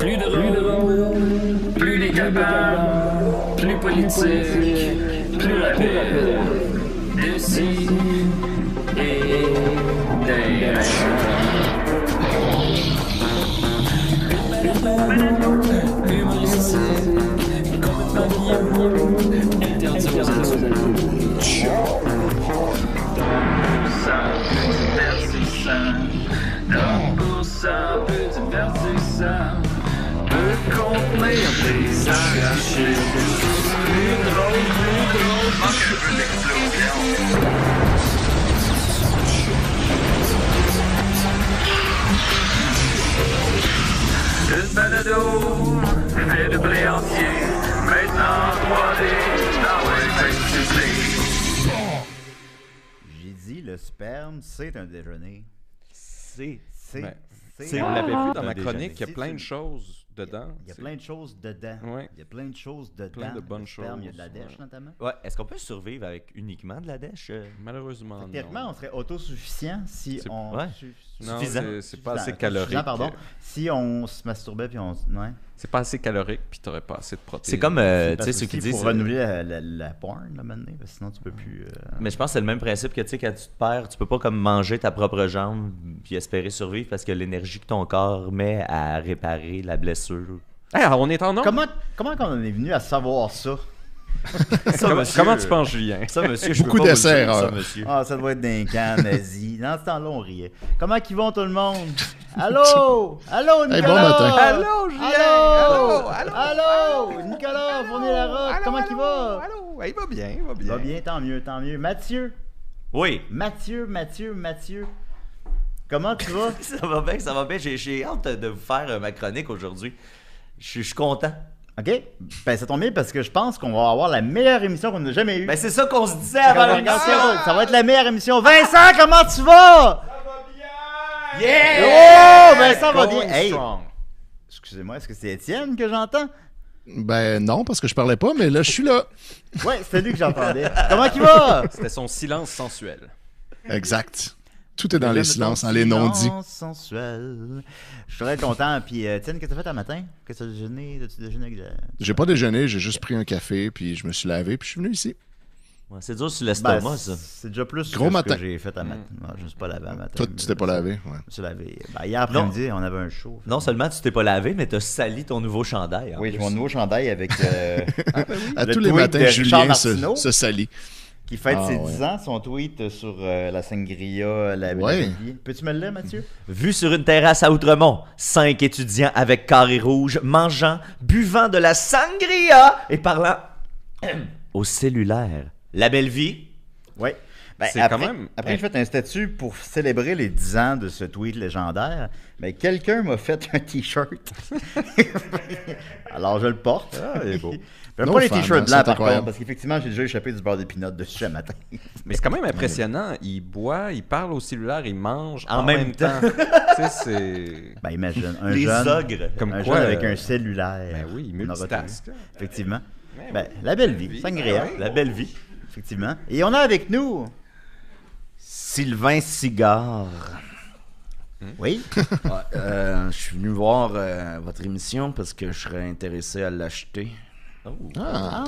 Plus drôle, plus décapable, plus politique, plus rapide. D'ici et d'ailleurs. Humoristique, complètement interdit aux adultes. Peut contenir des arrachés. Plus drôle, plus drôle, manque un peu d'explosion. Une balado, fait de blé entier, maintenant 3D, dans les fais J'ai dit, le sperme, c'est un déjeuner. C'est. C'est. Ouais. c'est on l'avait vu dans ma chronique, il y a plein de choses dedans. Il y a plein de choses dedans. Ouais. Il y a plein de choses dedans. Plein de bonnes sperme, Il y a de choses, la dèche, ouais. notamment. Ouais, est-ce qu'on peut survivre avec uniquement de la dèche? euh? Malheureusement, Théoriquement, on non. serait autosuffisant si on. ouais. su- Non, suffisant. c'est- pas assez autosuffisant, calorique. pardon. Si on se masturbait puis on. Ouais. C'est pas assez calorique, puis t'aurais pas assez de protéines. C'est comme, euh, tu sais, ceux qui disent... faut renouveler la, la, la porn, là, maintenant, parce que sinon tu peux plus. euh, Mais je pense que c'est le même principe que, tu sais, quand tu te perds, tu peux pas comme manger ta propre jambe puis espérer survivre parce que l'énergie que ton corps met à réparer la blessure. Hey, on est en nombre. Comment, comment on est venu à savoir ça? Ça, Comment, monsieur, comment tu penses, Julien? Ça, monsieur, je Beaucoup d'essais, ça, monsieur. Ah, ça doit être d'un camp nazi. Dans ce temps-là, on riait. Comment qu'ils vont, tout le monde? Allô? Allô, Nicolas? Hey, bon matin. Allô, Julien! Allô? Allô? Allô? Nicolas, fournir la robe, comment qu'il va? Allô? Il va bien, il va Il bien. va bien, tant mieux, tant mieux. Mathieu, Oui. Mathieu, Mathieu, Mathieu. Comment tu vas? Ça va bien, ça va bien. J'ai, j'ai hâte de vous faire euh, ma chronique aujourd'hui. Je suis- je suis content. OK? Ben, ça tombe bien parce que je pense qu'on va avoir la meilleure émission qu'on a jamais eue. Ben, c'est ça qu'on se disait avant l'émission. ça, va- ça va être la meilleure émission. Vincent, comment tu vas? Yeah! Oh, Vincent va bien. Hey, excusez-moi, est-ce que c'est Étienne que j'entends? Ben non, parce que je parlais pas, mais là, je suis là. Ouais, c'est lui que j'entendais. Comment il va? C'était son silence sensuel. Exact. Tout est dans les silences, dans les non-dits. Sensuel. Je suis très content. Puis, euh, qu'est-ce que tu as fait un matin? Qu'est-ce que tu as déjeuné? As-tu déjeuné avec la- J'ai pas déjeuné, j'ai juste pris un café, puis je me suis lavé, puis je suis venu ici. Ouais, c'est dur sur Ben, l'estomac, ça. c'est déjà plus Gros que ce matin. que j'ai fait à matin. Non, je ne suis pas lavé à matin. Toi, tu t'es pas lavé, ouais. Je me suis lavé. Ben, hier après-midi, on avait un show. Non seulement tu t'es pas lavé, mais t'as sali ton nouveau chandail. en Oui, plus. mon nouveau chandail avec. euh, À Le tous les tweet matins, de Richard Julien se, Martineau. se salit. Qui fête Ah, ses ouais. 10 ans, son tweet sur euh, la sangria, la Ouais. Peux-tu me le lire, Mathieu? Vu sur une terrasse à Outremont, cinq étudiants avec carré rouge, mangeant, buvant de la sangria et parlant au cellulaire. La belle vie. Oui. Ben, C'est après, quand même- Après, j'ai fait un statut pour célébrer les 10 ans de ce tweet légendaire. Mais quelqu'un m'a fait un t-shirt. Alors, je le porte. Ah, il est beau. J'aime No pas les t-shirts hein, blancs, c'est par contre, parce qu'effectivement, j'ai déjà échappé du beurre de pinot dessus ce matin. Mais c'est quand même impressionnant. Il boit, il parle au cellulaire, il mange En en, même même, temps. tu sais, c'est. Ben, imagine, un Les jeune, ogres. Comme un quoi, jeune avec euh, un cellulaire. Ben oui, multitask. Effectivement. Ben, la belle vie, vie, sangria. ben La belle vie. Effectivement. Et on a avec nous Sylvain Cigare. Oui? Ouais, euh, je suis venu voir euh, votre émission parce que je serais intéressé à l'acheter. Ah,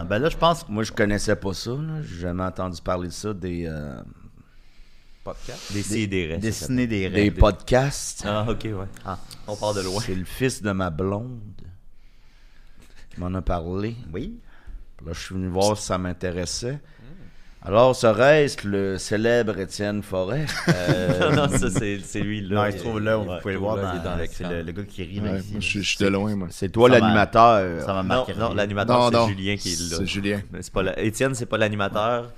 Ah, ben là, je pense que Moi, je connaissais pas ça. J'ai jamais entendu parler de ça. Des, euh, Podcast. Des sidérés. dessiner des des rêves. podcasts. Ah, ok, ouais. Ah. On part de loin. C'est le fils de ma blonde qui m'en a parlé. Oui. Là, je suis venu voir si ça m'intéressait. Alors, serait-ce le célèbre Étienne Forêt? Euh, non, ça, c'est lui, là. Non, il se trouve là, vous Ouais. pouvez le voir là, dans, il est dans C'est le, le gars qui rit ouais, ici. je suis- je suis de loin, moi. C'est toi Ça m'a- l'animateur. Ça va Non, marquer. non, l'animateur, Non, c'est non. Julien qui est là. C'est Julien. Pas la- Étienne, c'est pas l'animateur,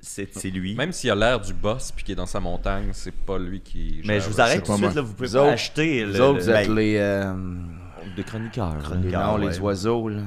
c'est c'est lui. Même s'il a l'air du boss puis qu'il est dans sa montagne, c'est pas lui qui. Mais je vous arrête tout de suite, là, vous pouvez Vous pas autres- acheter Vous le, autres, vous êtes les, euh, des chroniqueurs. non, les oiseaux. là.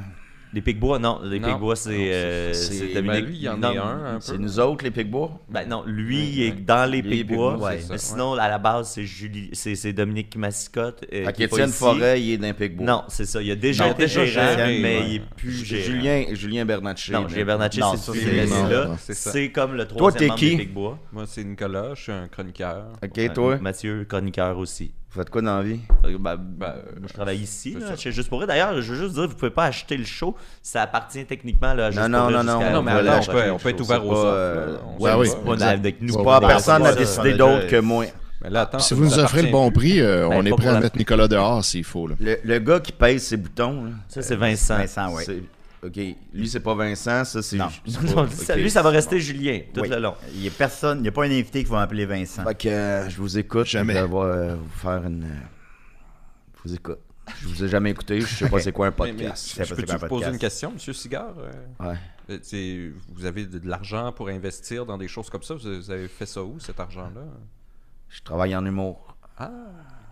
Les Picbois, non. Les. Picbois, c'est euh, c'est- c'est ben, Dominique. lui, il y en non, a un, un C'est nous autres, les Pigbois? Ben non, lui, il est dans les Les Picbois. Picbois, ouais. Mais sinon, à la base, c'est Julie, c'est Dominique qui mascotte. euh, qui est pas. Forêt, il est d'un Pigbois. Non, c'est ça. Il a déjà Non, été déjà gérant, géré, mais ouais. il est plus gérant. Julien, Julien Bernatchez. Non. Julien Bernatchez, c'est là. c'est comme le t'es troisième membre qui? des Picbois. Moi, c'est Nicolas, je suis un chroniqueur. Ok, toi? Mathieu, chroniqueur aussi. Vous faites quoi dans la vie? Euh, ben, Ben, moi, je travaille ici, c'est là, chez Juste pour rire. D'ailleurs, je veux juste dire, vous pouvez pas acheter le show. Ça appartient techniquement là, à Juste Non, pour non, rire non, non, non, mais on on peut, on peut être ouvert aux offres. euh, ouais, sait oui. avec nous. Pas personne n'a décidé d'autre que moi. Mais là, attends, Si vous nous offrez le bon prix, euh, Ben, on est prêt à la- mettre Nicolas dehors s'il faut. Là. Le, le gars qui pèse ses boutons, là, Ça, c'est Vincent. Vincent, oui. Ok, lui c'est pas Vincent, ça c'est. Non. pas-. Lui, ça va rester Julien tout Oui. le long. Il n'y a personne, il n'y a pas un invité qui va m'appeler Vincent. Fait que euh, je vous écoute. Jamais. Je vais euh, vous faire une. euh, Je vous écoute. Je vous ai jamais écouté, je sais pas c'est quoi un Mais- mais podcast. Je pas- peux c'est quoi un vous poser une question, Monsieur Cigare? Euh, Ouais. euh, c'est- Vous avez de, de l'argent pour investir dans des choses comme ça? Vous vous avez fait ça où, cet argent-là? Je travaille en humour. Ah!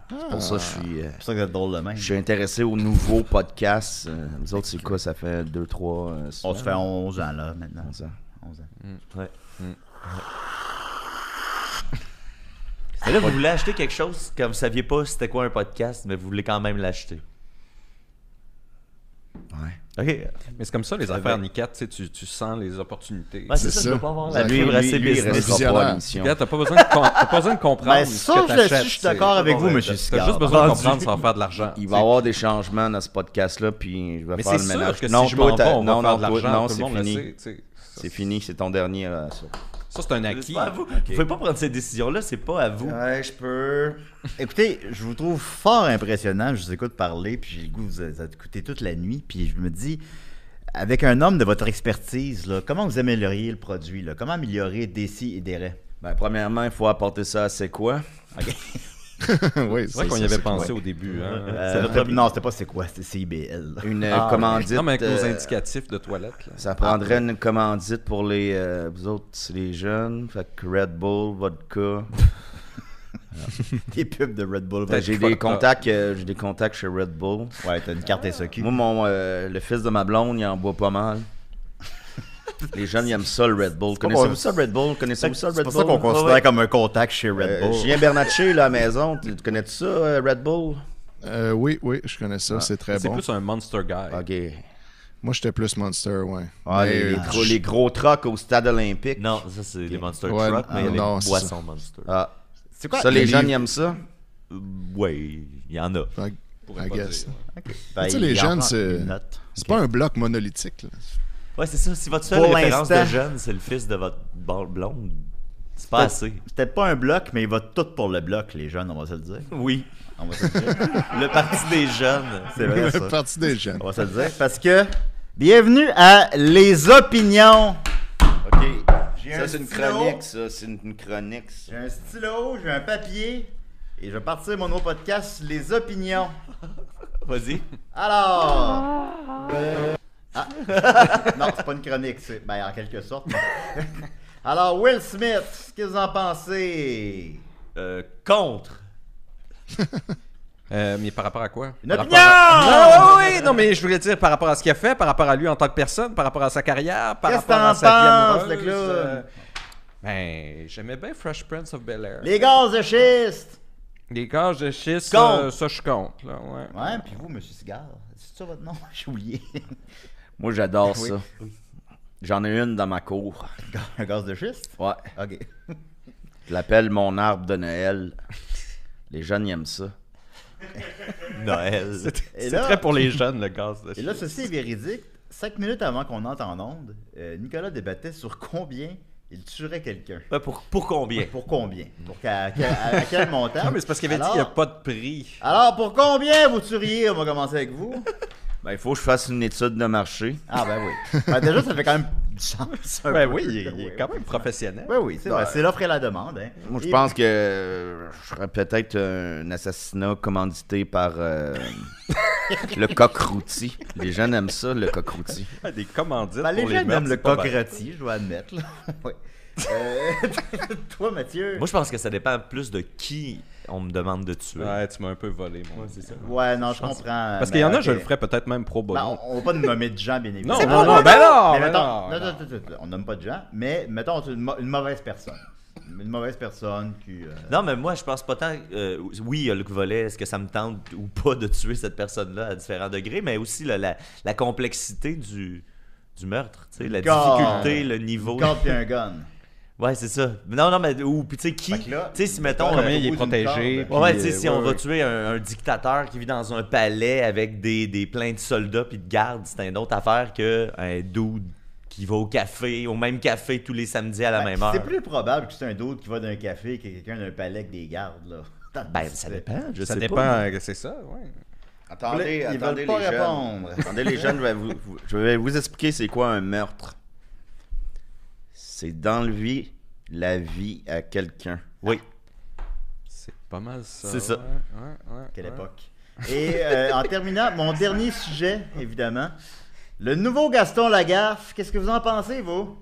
C'est pour ça que je suis. euh, C'est pour ça que vous êtes drôle de même. je suis intéressé aux nouveaux podcasts. Euh, vous autres, c'est quoi? Ça fait 2-3 On se fait 11 ans, là, maintenant. 11 ans. 11 ans. Ouais. Mais là, vous voulez acheter quelque chose quand vous saviez pas c'était quoi un podcast, mais vous voulez quand même l'acheter. Ouais. OK. Mais c'est comme ça, les affaires Nicat, tu, tu, sens les opportunités. Ouais, c'est C'est ça, je ça. veux pas avoir la Lui, fibre lui, assez lui, il business. Regarde, t'as pas besoin de, t'as comprendre Ben, ce ça, que je, t'achètes, je suis c'est- d'accord avec vous, monsieur T'as Sicard. juste besoin de comprendre sans faire de l'argent. Il va y avoir des changements dans ce podcast-là, puis je vais Mais faire c'est le sûr ménage. que non, si je m'en t'as- vais, on non, va faire non, de l'argent, non, c'est fini. Ça, C'est fini, c'est ton dernier. Ça. C'est un C'est acquis. pas à vous. Vous pouvez pas prendre ces décisions-là, c'est pas à vous. Ouais, je peux. Écoutez, je vous trouve fort impressionnant. Je vous écoute parler, puis j'ai le goût de vous écouter toute la nuit, puis je me dis, avec un homme de votre expertise, là, comment vous amélioriez le produit? Là? Comment améliorer Desi et Deret? Ben, premièrement, il faut apporter ça à C'est quoi? oui, C'est vrai qu'on y avait pensé au début. Hein? Euh, non, c'était pas c'est quoi, c'était CIBL. Une euh, Ah, commandite. Non, mais avec nos euh, indicatifs de toilette. là. Ça prendrait une commandite pour les. euh, vous autres, les jeunes. Fait que Red Bull, vodka. Des pubs de Red Bull. J'ai des contacts, euh, j'ai des contacts chez Red Bull. Ouais, t'as une carte SOQ. Moi, mon, euh, le fils de ma blonde, il en boit pas mal. Les jeunes, ils aiment ça, le Red Bull. Connaissez-vous bon. ça, le Red Bull? Connaissez-vous ça, le C'est Red pour Bull? ça qu'on considère Ouais. comme un contact chez Red Euh, Bull. Julien Bernatchez, là, à la maison, tu connais-tu ça, euh, Red Bull? Euh, oui, oui, je connais ça, c'est très C'est bon. plus un monster guy. Ok. Moi, j'étais plus Monster, ouais. Ah, les, les gros, les gros trucks au stade olympique? Non, ça, c'est les Monster Ouais, Truck, mais il y a ah, non, les c'est boissons Monster. Ah, C'est quoi? ça, les les jeunes, livres- ils aiment ça? Euh, Ouais, il y en a. I, pourrais I pas guess. dire. Ben, Tu sais, il les jeunes, c'est-. C'est pas un bloc monolithique. Là. Ouais, c'est ça. Si votre seule Pour référence de jeune, c'est le fils de votre blonde, c'est pas assez. C'est peut-être pas un bloc, mais il va tout pour le bloc, les jeunes, on va se le dire. Oui. On va se le dire. Le parti des jeunes. C'est vrai, ça. Partie des jeunes. On va se le dire. Parce que, bienvenue à Les Opinions. Ok. J'ai Ça, un c'est une chronique, ça. C'est une, chronique, ça. J'ai un stylo, j'ai un papier, et je vais partir mon nouveau podcast, Les Opinions. Vas-y. Alors. Ah. non, c'est pas une chronique, c'est. Ben, en quelque sorte. Alors, Will Smith, qu'est-ce que vous en pensez? Euh, contre. Euh, mais par rapport à quoi? Une Par opinion! rapport à- oui, non, mais je voulais dire par rapport à ce qu'il a fait, par rapport à lui en tant que personne, par rapport à sa carrière, par rapport à sa vie amoureuse. le euh, Ben, j'aimais bien Fresh Prince of Bel Air. Les gaz de schiste! Les gages de schiste, Contre. ça, je compte. Là, ouais. Ouais, puis vous, Monsieur Cigare, c'est ça votre nom? J'ai oublié. Moi, j'adore Oui. ça. J'en ai une dans ma cour. Un gaz de schiste? Ouais. Ok. Je l'appelle mon arbre de Noël. Les jeunes, ils aiment ça. Noël. C'est là- très pour les jeunes, le gaz de Et là, ceci est véridique. Cinq minutes avant qu'on entre en onde, euh, Nicolas débattait sur combien il tuerait quelqu'un. Ouais, pour, pour combien? Pour combien? Pour qu'à, qu'à- à, à quel montant? Non, mais c'est parce qu'il avait Alors- dit qu'il n'y a pas de prix. Alors, pour combien vous tueriez? On va commencer avec vous. Ben, il faut que je fasse une étude de marché. Ah, ben oui. Ben, déjà, ça fait quand même du sens. Ben peu. oui, il est, il est Oui, quand même professionnel. Ben oui, c'est vrai. Ouais. C'est l'offre et la demande. Hein. Moi, je Et- pense que je serais peut-être un assassinat commandité par euh, le coq rôti. Les jeunes aiment ça, le coq rôti. Des commandites Ben, les pour les gens meurtres, aiment le coq rôti, je dois admettre. là. Oui. Euh, toi, Mathieu? Moi, je pense que ça dépend plus de qui on me demande de tuer. Ouais, tu m'as un peu volé, moi. c'est ça. Ouais, non, je comprends. Parce qu'il y en a, je ok. le ferais peut-être même pro bono. Ben, on, va pas nommer de gens, bien évidemment. Non, non, pas- non, ben non, Mais ben mettons, non, non, non, non, non, on nomme pas de gens, mais mettons une, mo- une mauvaise personne. Une mauvaise personne qui. euh, Non, mais moi, je pense pas tant. euh, oui, il y a Luc Volet. Est-ce que ça me tente ou pas de tuer cette personne-là à différents degrés, mais aussi là, la, la complexité du, du meurtre, tu sais, la Gun. difficulté, le niveau. Une corde puis un gun. Ouais, c'est ça. Non, non, mais ou puis tu sais qui, tu sais si mettons Combien euh, il est protégé. corde. Ouais, tu sais, euh, si on ouais, va tuer un, un dictateur qui vit dans un palais avec des, des plein de soldats puis de gardes, c'est une autre affaire que un dude qui va au café, au même café tous les samedis à la Ben, même heure. C'est plus probable que c'est un d'autre qui va d'un café que quelqu'un d'un palais avec des gardes, là. Ben, ça dépend, je Ça sais dépend, pas. euh, c'est ça, ouais. Attendez, Ils veulent attendez pas les jeunes. répondre. Attendez les jeunes, je vais vous- je vais vous expliquer c'est quoi un meurtre. C'est d'enlever la vie à quelqu'un. Oui. C'est pas mal ça. C'est ça. ouais, ouais, ouais, Quelle ouais. époque. Et euh, en terminant, mon dernier sujet, évidemment. Le nouveau Gaston Lagaffe, qu'est-ce que vous en pensez, vous?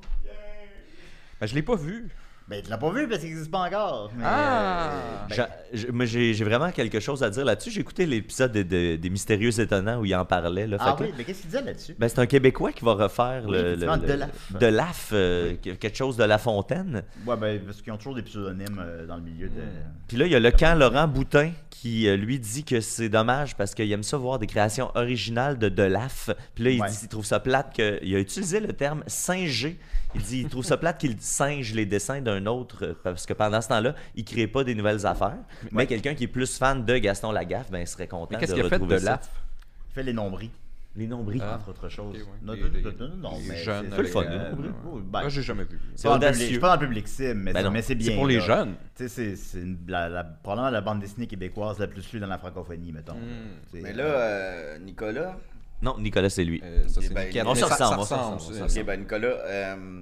Ben, je l'ai pas vu. Ben, tu l'as pas vu parce qu'il n'existe pas encore. mais, Ah! euh, ben, J'a- j'ai- moi, j'ai j'ai vraiment quelque chose à dire là-dessus. J'ai écouté l'épisode de- de- des Mystérieux Étonnants où il en parlait. Là. Fait ah là, oui, mais qu'est-ce qu'il disait là-dessus? ben, c'est un Québécois qui va refaire Oui, le, le- Delaf. le- Delaf, euh, quelque chose de La Fontaine. Ouais, ben, parce qu'ils ont toujours des pseudonymes euh, dans le milieu de. Puis là, il y a le camp Laurent Boutin qui euh, lui dit que c'est dommage parce qu'il aime ça voir des créations originales de Delaf. Puis là, il Ouais. dit qu'il trouve ça plate que il a utilisé le terme singer. Il dit il trouve ça plate qu'il singe les dessins d'un autre euh, parce que pendant ce temps-là, il crée pas des nouvelles affaires. Mais quelqu'un qui est plus fan de Gaston Lagaffe, ben il serait content de qu'il a fait de retrouver ça. l'AF? Il fait les nombris, Les nombris. Ah. entre autres choses. ok, ouais. Non, Les- non, les- non, non, les mais jeunes c'est- C'est le fun, euh, les nombris. oui, Moi, ben, j'ai jamais vu. c'est pas dans le public- audacieux. c'est pas dans le public cible, mais, Ben c'est- mais c'est bien. C'est pour les là. jeunes. Tu sais, c'est- c'est une- la, la- probablement la bande dessinée québécoise la plus lue dans la francophonie, mettons. Hmm. Mais là, euh, Nicolas? Non, Nicolas, c'est lui. Euh, ça, Ok, c'est ben, on se ressemble, ben Nicolas, euh,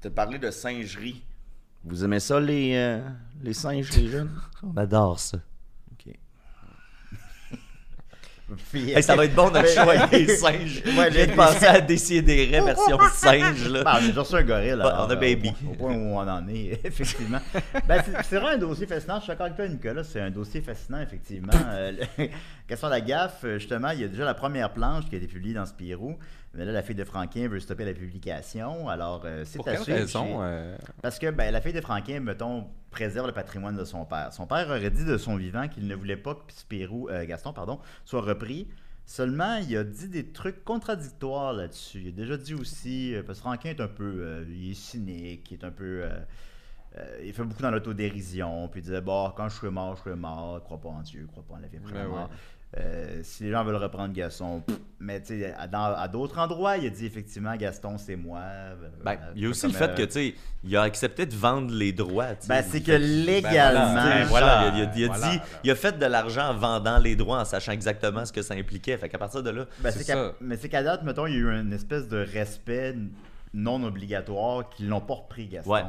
t'as parlé de singerie. Vous aimez ça, les, euh, les singes, les jeunes? On adore ça. Ok. Hey, ça va être bon show avec des singes. Ouais, J'ai les- pensé à décider des version singe là. Ben, on a déjà reçu un gorille. Alors, on a euh, Baby. Au, au point où on en est, effectivement. Ben, c'est vraiment un dossier fascinant. Je suis d'accord avec toi, Nicolas. C'est un dossier fascinant, effectivement. Euh, Question de la gaffe, euh, justement, il y a déjà la première planche qui a été publiée dans Spirou. Mais là, la fille de Franquin veut stopper la publication. Alors, euh, c'est à raison? euh, Parce que ben, la fille de Franquin, mettons, préserve le patrimoine de son père. Son père aurait dit de son vivant qu'il ne voulait pas que Spirou, euh, Gaston pardon, soit repris. Seulement, il a dit des trucs contradictoires là-dessus. Il a déjà dit aussi, parce que Franquin est un peu, il est cynique, il est un peu, euh, il fait beaucoup dans l'autodérision, puis il disait, bon, quand je serai mort, je serai mort, crois pas en Dieu, crois pas en la vie après la mort. ouais. Euh, si les gens veulent reprendre Gaston, pff. mais tu sais, à, d'autres endroits, il a dit effectivement, Gaston, c'est moi. euh, Ben, il y a aussi le fait euh, que tu sais, il a accepté de vendre les droits. ben, c'est que Fait légalement. voilà, il a, il a voilà, dit, voilà. il a fait de l'argent en vendant les droits en sachant exactement ce que ça impliquait. Fait qu'à partir de là, Ben, C'est ça. mais c'est qu'à date, mettons, il y a eu une espèce de respect non obligatoire qu'ils l'ont pas repris, Gaston. Ouais.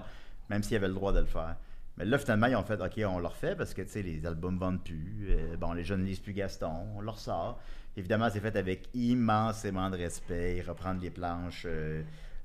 Même s'il avait le droit de le faire. Mais là, finalement, ils ont fait OK, on le refait parce que les albums vendent plus. euh, bon, les jeunes lisent plus Gaston. On le ressort. Évidemment, c'est fait avec immensément de respect. Il reprend les planches. euh,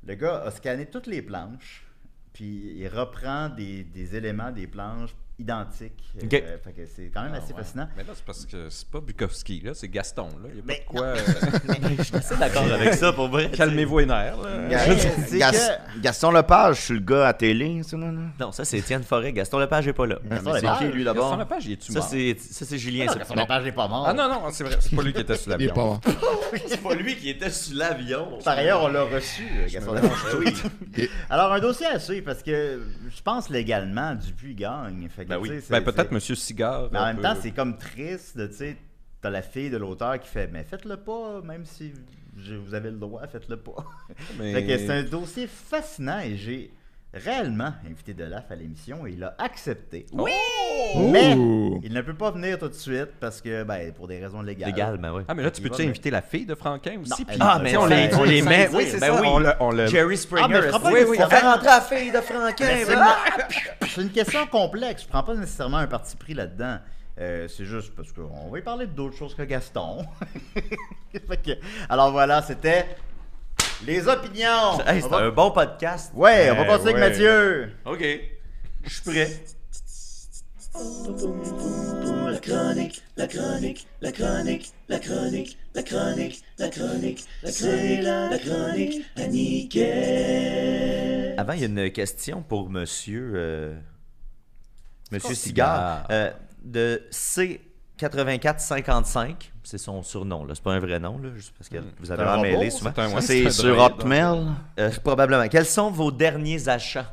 le gars a scanné toutes les planches. Puis il reprend des éléments des planches identiques. Euh, OK. fait que c'est quand même assez Ah, ouais. fascinant. Mais là, c'est parce que c'est pas Bukowski, là, c'est Gaston. Là. Il y a pas Mais de quoi. euh, je suis assez d'accord avec ça pour vrai. Calmez-vous les nerfs. Gas- que- Gaston Lepage, je suis le gars à télé, ça, là. là. Non, ça c'est Étienne Forêt. Gaston Lepage est pas là. Gaston Lepage. qui, lui, Gaston? Lepage, il est-tu mort? c'est ça c'est Julien. Non. Gaston Lepage n'est pas mort. Ah non, non, c'est vrai. C'est pas lui qui était sur Il est l'avion. pas mort. c'est pas lui qui était sur l'avion. Par ailleurs, on l'a reçu, euh, Gaston Lepage. Oui. Alors, un dossier à suivre parce que je pense légalement, Dupuis gagne. Fait que, Ben oui. Ben, peut-être Monsieur Cigare. Mais en même peu- temps, c'est comme triste de, tu sais, t'as la fille de l'auteur qui fait, mais faites-le pas, même si je- vous avez le droit, faites-le pas. Mais- Fait que c'est un dossier fascinant et j'ai réellement invité Delaf à l'émission et il a accepté. Oui! Mais Ouh. il ne peut pas venir tout de suite parce que, ben, pour des raisons légales. Légal, ben oui. Ah, mais là, tu peux-tu mais- inviter la fille de Franquin aussi? Non, puis- Ah, mais on, on les, on met. ça, Oui, c'est ben ça, oui. On le, on le- Jerry Springer. Ah, mais je prends pas oui, oui. On fait rentrer la fille de Franquin. Mais c'est une- c'est une question complexe. Je prends pas nécessairement un parti pris là-dedans. Euh, c'est juste parce qu'on va y parler d'autres choses que Gaston. Alors voilà, c'était les opinions. Hey, c'est va- un bon podcast. Ouais, on va Eh, passer avec ouais. Mathieu. OK. Je suis prêt. La chronique, la chronique, la chronique, la chronique, la chronique, la chronique, la, la chronique à Nickel. Avant, il y a une question pour monsieur. euh, monsieur Cigare. Cigare? euh, de C8455. C'est son surnom, là. C'est pas un vrai nom, là. Juste parce que vous avez C'est robot, emmêlé souvent. C'est C'est sur Hotmail. Euh, probablement. Quels sont vos derniers achats?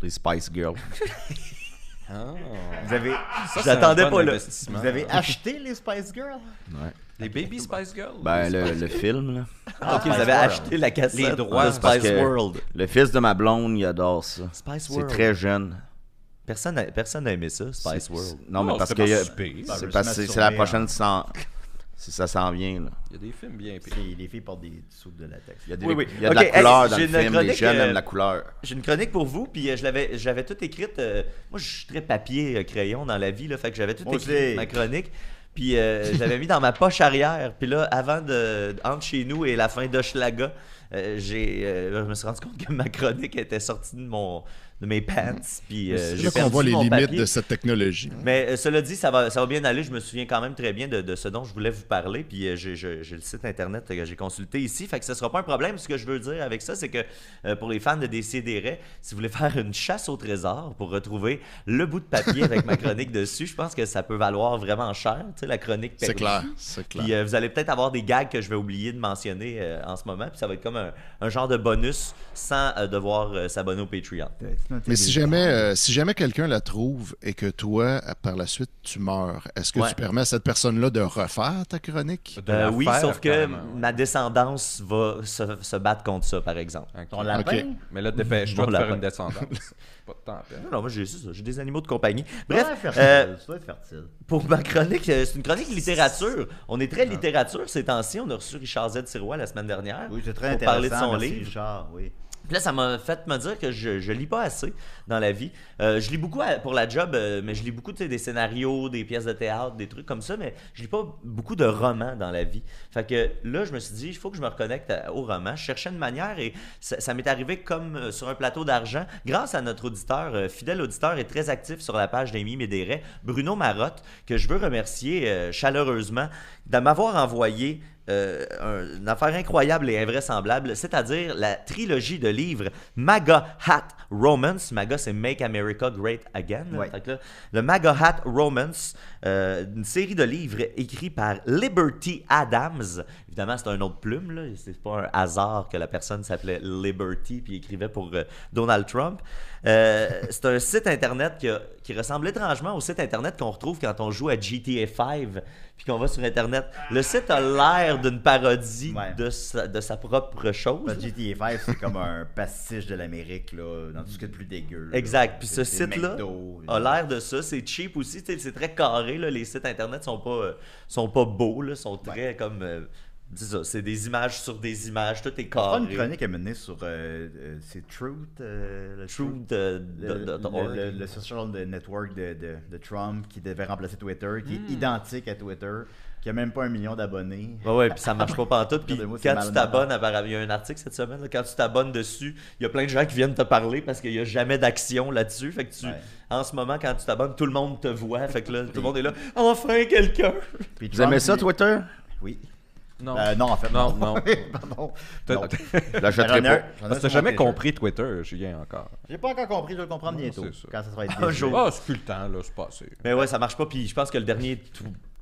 Les Spice Girls. Ah. Vous avez, Ça, c'est J'attendais pas là. vous avez acheté les Spice Girls? Ouais. Les Baby Spice Girls? Ben, le, film, là. Ah, ok, vous avez World. acheté la cassette Les droits, de c'est parce Spice que- World. Le fils de ma blonde, il adore ça. Spice C'est World. très jeune. Personne n'a personne n'a aimé ça, Spice C'est- World. Non, mais Non, parce que. y a- C'est parce que la prochaine sans. Si ça s'en vient, là. Il y a des films bien pires. Les filles portent des sous de latex. Il y a, des- Oui, oui. il y a de Ok, la couleur hey, dans j'ai le une film. Les chronique, jeunes euh, aiment la couleur. J'ai une chronique pour vous, puis euh, je l'avais, j'avais tout écrite. euh, moi, je suis très papier euh, crayon dans la vie, là, fait que j'avais tout Moi écrit ma chronique. Puis euh, je l'avais mis dans ma poche arrière. Puis là, avant de entre chez nous et la fin d'Hochelaga, euh, j'ai, euh, je me suis rendu compte que ma chronique était sortie de mon de mes pants. Puis euh, j'ai voit les mon limites papier. de cette technologie. Mais euh, cela dit, ça va, ça va bien aller. Je me souviens quand même très bien de, de ce dont je voulais vous parler. Puis euh, j'ai, le site internet que j'ai consulté ici. Fait que ce sera pas un problème. Ce que je veux dire avec ça, c'est que euh, pour les fans de Décideret, si vous voulez faire une chasse au trésor pour retrouver le bout de papier avec ma chronique dessus, je pense que ça peut valoir vraiment cher. Tu sais, la chronique C'est clair, c'est clair. Puis vous allez peut-être avoir des gags que je vais oublier de mentionner en ce moment. Puis ça va être comme un, un genre de bonus sans devoir s'abonner au Patreon. Mais si jamais, euh, si jamais quelqu'un la trouve et que toi, par la suite, tu meurs, est-ce que Ouais. tu permets à cette personne-là de refaire ta chronique? De Euh, la oui, faire, sauf que ouais. ma descendance va se, se battre contre ça, par exemple. Ok. Ton lapin? Ok. Mais là, dépêche-toi de faire une descendance. pas de temps à perdre. Non, non, moi j'ai ça, j'ai des animaux de compagnie. Bref, Ouais, fertile. euh, Tu dois être fertile. pour ma chronique, euh, c'est une chronique littérature. On est très littérature ces temps-ci. On a reçu Richard Z. Sirois la semaine dernière. Oui, c'est très pour parler de intéressant. son merci, livre. Richard, oui. Puis là, ça m'a fait me dire que je, je lis pas assez dans la vie. Euh, je lis beaucoup pour la job, euh, mais je lis beaucoup des scénarios, des pièces de théâtre, des trucs comme ça, mais je lis pas beaucoup de romans dans la vie. Fait que là, je me suis dit, il faut que je me reconnecte au roman. Je cherchais une manière et ça, m'est arrivé comme euh, sur un plateau d'argent, grâce à notre auditeur, euh, fidèle auditeur et très actif sur la page d'Amy Médéret, Bruno Marotte, que je veux remercier euh, chaleureusement de m'avoir envoyé euh, un- une affaire incroyable et invraisemblable, c'est-à-dire la trilogie de livres MAGA Hat Romance. MAGA, c'est Make America Great Again. Ouais. Là, le MAGA Hat Romance, euh, une série de livres écrits par Liberty Adams. Évidemment, c'est un autre plume. là. C'est pas un hasard que la personne s'appelait Liberty puis écrivait pour euh, Donald Trump. Euh, c'est un site internet qui, a- qui ressemble étrangement au site internet qu'on retrouve quand on joue à GTA 5 puis qu'on va sur internet. Le site a l'air d'une parodie Ouais. de, sa, de sa propre chose. Que GTA 5, c'est comme un pastiche de l'Amérique, là, dans tout ce qui est plus dégueu. là. Exact. Puis ce site-là McDo, a l'air de ça. C'est cheap aussi. C'est très carré. Là. Les sites internet sont pas, euh, sont pas beaux. Là. sont très comme. euh, c'est ça, c'est des images sur des images. Tout est carré. une chronique à mener sur. euh, euh, c'est Truth. euh, le Truth Le, social network de, de- de Trump qui devait remplacer Twitter, qui Hmm. est identique à Twitter, qui a même pas un million d'abonnés. Ouais, ouais, puis ça marche pas pantoute. Puis quand tu t'abonnes, il y a un article cette semaine, là, quand tu t'abonnes dessus, il y a plein de gens qui viennent te parler parce qu'il y a jamais d'action là-dessus. Fait que tu, Ouais. en ce moment, quand tu t'abonnes, tout le monde te voit. Fait que là, tout le monde est là. Enfin, quelqu'un! Puis Vous aimez ça, Twitter? Oui. Non. Euh, non, en fait. Non, non. Pardon. T'as- Non. L'achèterai pas. Parce que t'as jamais compris Twitter, Julien, encore. J'ai pas encore compris, je vais le comprendre Non, bientôt. c'est ça. Quand ça sera être Un jour. Ah, c'est plus le temps, là, c'est passé. Mais ouais, ça marche pas. Puis je pense que le dernier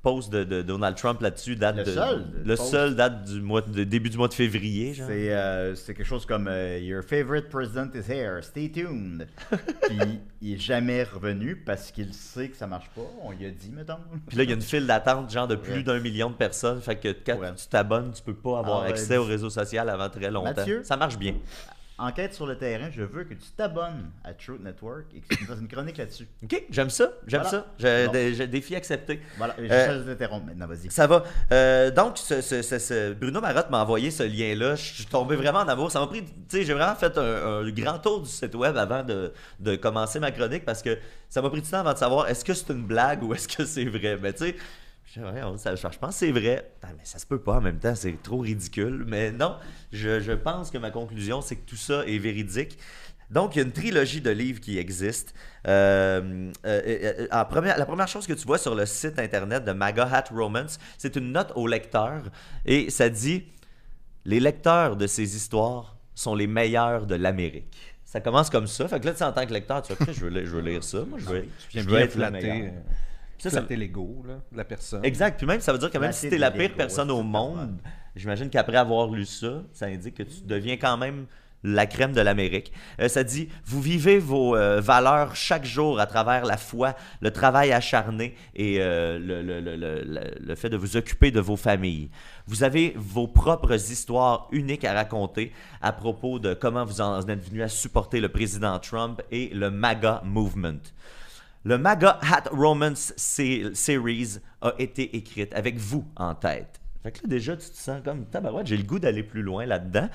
post de, de Donald Trump là-dessus date Le de. seul Le post. seul date du mois de, début du mois de février. C'est euh, c'est quelque chose comme euh, Your favorite president is here, stay tuned. Puis il est jamais revenu parce qu'il sait que ça marche pas. On lui a dit, mettons. Puis là, il y a une file d'attente, genre de plus Ouais. d'un million de personnes. Fait que quand Ouais. tu t'abonnes, tu peux pas avoir Ah accès au dis- réseau social avant très longtemps. Mathieu? Ça marche bien. Enquête sur le terrain, je veux que tu t'abonnes à Truth Network et que tu fasses une chronique là-dessus. Ok, j'aime ça. J'aime Voilà. ça. Bon. j'ai défi accepté. Voilà, je Euh, t'interrompre maintenant, vas-y. Ça va. Euh, donc, ce, ce- ce- ce- Bruno Marotte m'a envoyé ce lien-là. Je suis tombé vraiment en amour. Ça m'a pris. Tu sais, j'ai vraiment fait un, un grand tour du site web avant de, de commencer ma chronique parce que ça m'a pris du temps avant de savoir est-ce que c'est une blague ou est-ce que c'est vrai? Mais tu sais. Je, ça- pense que c'est vrai. Putain, mais ça se peut pas en même temps, c'est trop ridicule. Mais non, je, je pense que ma conclusion, c'est que tout ça est véridique. Donc, il y a une trilogie de livres qui existe. Euh, euh, euh, première- la première chose que tu vois sur le site internet de Maga Hat Romance, c'est une note au lecteur et ça dit Les lecteurs de ces histoires sont les meilleurs de l'Amérique. Ça commence comme ça. Fait que là, tu en tant que lecteur, tu fais, je veux, lire- je veux lire ça. Moi, je veux, viens je veux être le flatter, meilleur. Ça, ça- flatter l'ego là, de la personne. Exact. Puis même, ça veut dire que même La si tête t'es la pire personne au monde, j'imagine qu'après avoir lu ça, ça indique que tu deviens quand même la crème de l'Amérique. Euh, ça dit Vous vivez vos euh, valeurs chaque jour à travers la foi, le travail acharné et euh, le, le- le- le- le- le fait de vous occuper de vos familles. Vous avez vos propres histoires uniques à raconter à propos de comment vous en êtes venu à supporter le président Trump et le MAGA Movement. Le MAGA Hat Romance Se- Series a été écrite avec vous en tête. Fait que là, déjà, tu te sens comme tabarouette, j'ai le goût d'aller plus loin là-dedans.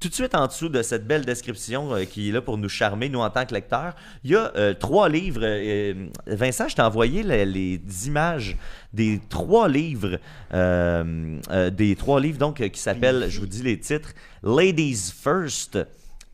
Tout de suite en dessous de cette belle description euh, qui est là pour nous charmer, nous en tant que lecteurs, il y a euh, trois livres. euh, Vincent, je t'ai envoyé les, les images des trois livres, des trois livres donc qui s'appellent, je vous dis les titres, Ladies First.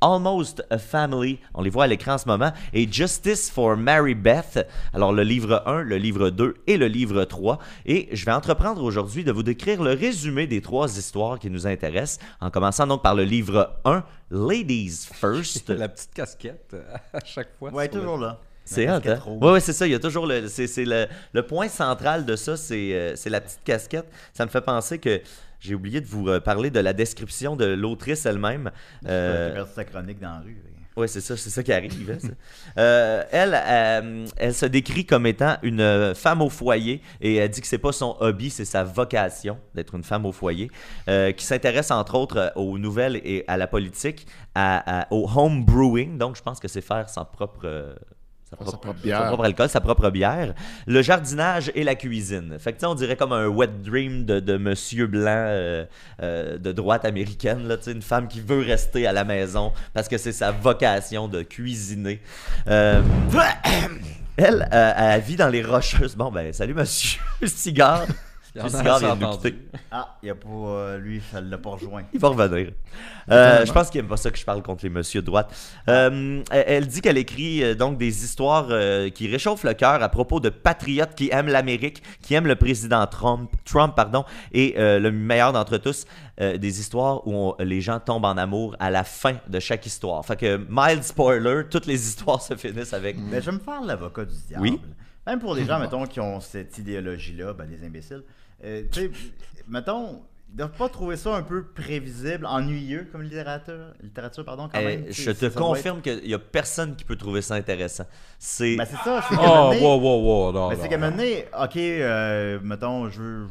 Almost a Family, on les voit à l'écran en ce moment, et Justice for Mary Beth. Alors le livre 1, le livre 2 et le livre 3. Et je vais entreprendre aujourd'hui de vous décrire le résumé des trois histoires qui nous intéressent, en commençant donc par le livre 1, Ladies First. La petite casquette euh, à chaque fois. Ouais, le- toujours là. C'est hot, hein? rouge. Ouais, c'est ça. Il y a toujours le, c'est, c'est le, le point central de ça, c'est, euh, c'est la petite casquette. Ça me fait penser que j'ai oublié de vous euh, parler de la description de l'autrice elle-même. Euh, sa chronique dans la rue. oui, c'est ça, c'est ça qui arrive. hein, ça. Euh, elle, euh, elle se décrit comme étant une femme au foyer et elle dit que c'est pas son hobby, c'est sa vocation d'être une femme au foyer, euh, qui s'intéresse entre autres aux nouvelles et à la politique, à- à- au home brewing. Donc, je pense que c'est faire son propre. Sa propre bière. son propre alcool, sa propre bière, le jardinage et la cuisine. Fait que on dirait comme un wet dream de, de monsieur blanc euh, euh, de droite américaine, là, tu sais, une femme qui veut rester à la maison parce que c'est sa vocation de cuisiner. Euh, elle, elle vit dans les rocheuses. Bon, ben, salut monsieur Cigare. Il vient de nous entendu. quitter. Ah, il y a pas, euh, lui, ça l'a pas rejoint. Il va revenir. Euh, je pense qu'il n'aime pas ça que je parle contre les messieurs de droite. Euh, elle, dit qu'elle écrit euh, donc des histoires euh, qui réchauffent le cœur à propos de patriotes qui aiment l'Amérique, qui aiment le président Trump, Trump pardon, et euh, le meilleur d'entre tous, euh, des histoires où on- les gens tombent en amour à la fin de chaque histoire. Fait que, mild spoiler, toutes les histoires se finissent avec... Mais je vais me faire l'avocat du diable. Oui. Même pour des gens, mettons, qui ont cette idéologie-là, ben, des imbéciles. Euh, tu sais, mettons, ils doivent pas trouver ça un peu prévisible, ennuyeux comme littérature, littérature pardon, quand Eh, même. je te confirme qu'il n'y a personne qui peut trouver ça intéressant. C'est... Ben, c'est ça, c'est Oh, donné- wow, wow, wow, non, ben, non, c'est qu'à un non. moment donné, ok, euh, mettons, je veux,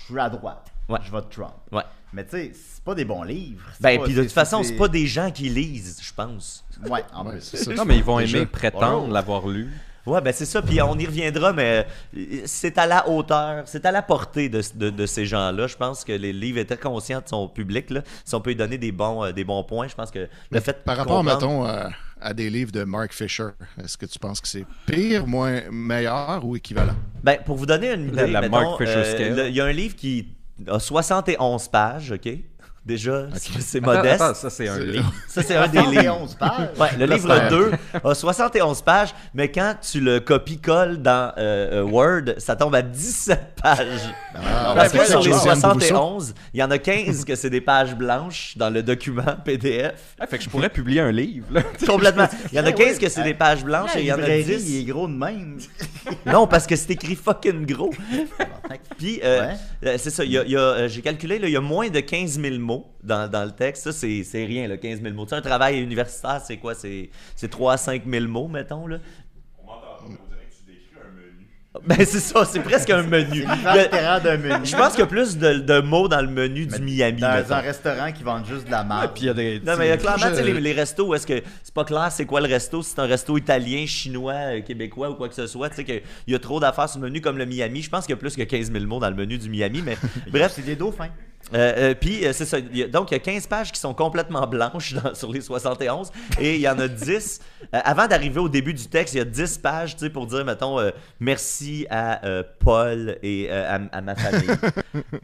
je, suis à droite. Ouais. Je vote Trump. Ouais. Mais tu sais, c'est pas des bons livres. Ben, pas- puis de toute façon, c'est pas des gens qui lisent, je pense. Ouais, en Ouais, plus. Non, mais ils vont aimer prétendre l'avoir lu. Ouais, ben c'est ça, puis on y reviendra, mais euh, c'est à la hauteur, c'est à la portée de, de- de ces gens-là. Je pense que les livres étaient conscients de son public. Là. Si on peut lui donner des bons, euh, des bons points, je pense que le Mais fait de par rapport, comprendre- mettons, à, à des livres de Mark Fisher, est-ce que tu penses que c'est pire, moins meilleur ou équivalent? Ben, pour vous donner une idée, la mettons, Mark Fisher euh, il y a un livre qui a 71 pages, OK? Déjà, c'est- c'est modeste. attends, ça, c'est un livre. Ça, c'est un des livres. 71 pages. Ouais, le livre c'est- 2 a 71 pages, mais quand tu le copies-colles dans euh, euh, Word, ça tombe à 17 pages. Ah, Parce que sur les Josiane Bourrousseau. 71, il y en a 15 que c'est des pages blanches dans le document PDF. Ah, fait que je pourrais publier un livre. là. Complètement. Il y en a Ouais, 15 ouais. que c'est des pages blanches et il y en a librairie, 10. il est gros de même. Non, parce que c'est écrit fucking gros. Puis, euh, Ouais. euh, c'est ça, il y a- il y a, j'ai calculé, là, il y a moins de 15 000 mots dans, dans le texte. Ça, c'est, rien, là, 15 000 mots. Tu sais, un travail universitaire, c'est quoi? C'est, c'est 3 à 5 000 mots, mettons, là. Ben, c'est ça, c'est presque un menu. D'un menu. Je pense qu'il y a plus de, de mots dans le menu du Miami, Dans mettons. un restaurant qui vend juste de la marde. Puis il y a des. Non, mais il y a clairement, je- tu sais, les, les restos est-ce que c'est pas clair c'est quoi le resto, si c'est un resto italien, chinois, euh, québécois ou quoi que ce soit, tu sais, qu'il y a trop d'affaires sur le menu comme le Miami. Je pense qu'il y a plus que 15 000 mots dans le menu du Miami, mais bref. c'est des dauphins. Euh, euh, puis, euh, c'est ça. Il y a- donc, il y a 15 pages qui sont complètement blanches dans- sur les 71 et il y en a 10. euh, avant d'arriver au début du texte, il y a 10 pages pour dire, mettons, merci à Paul et à, à ma famille.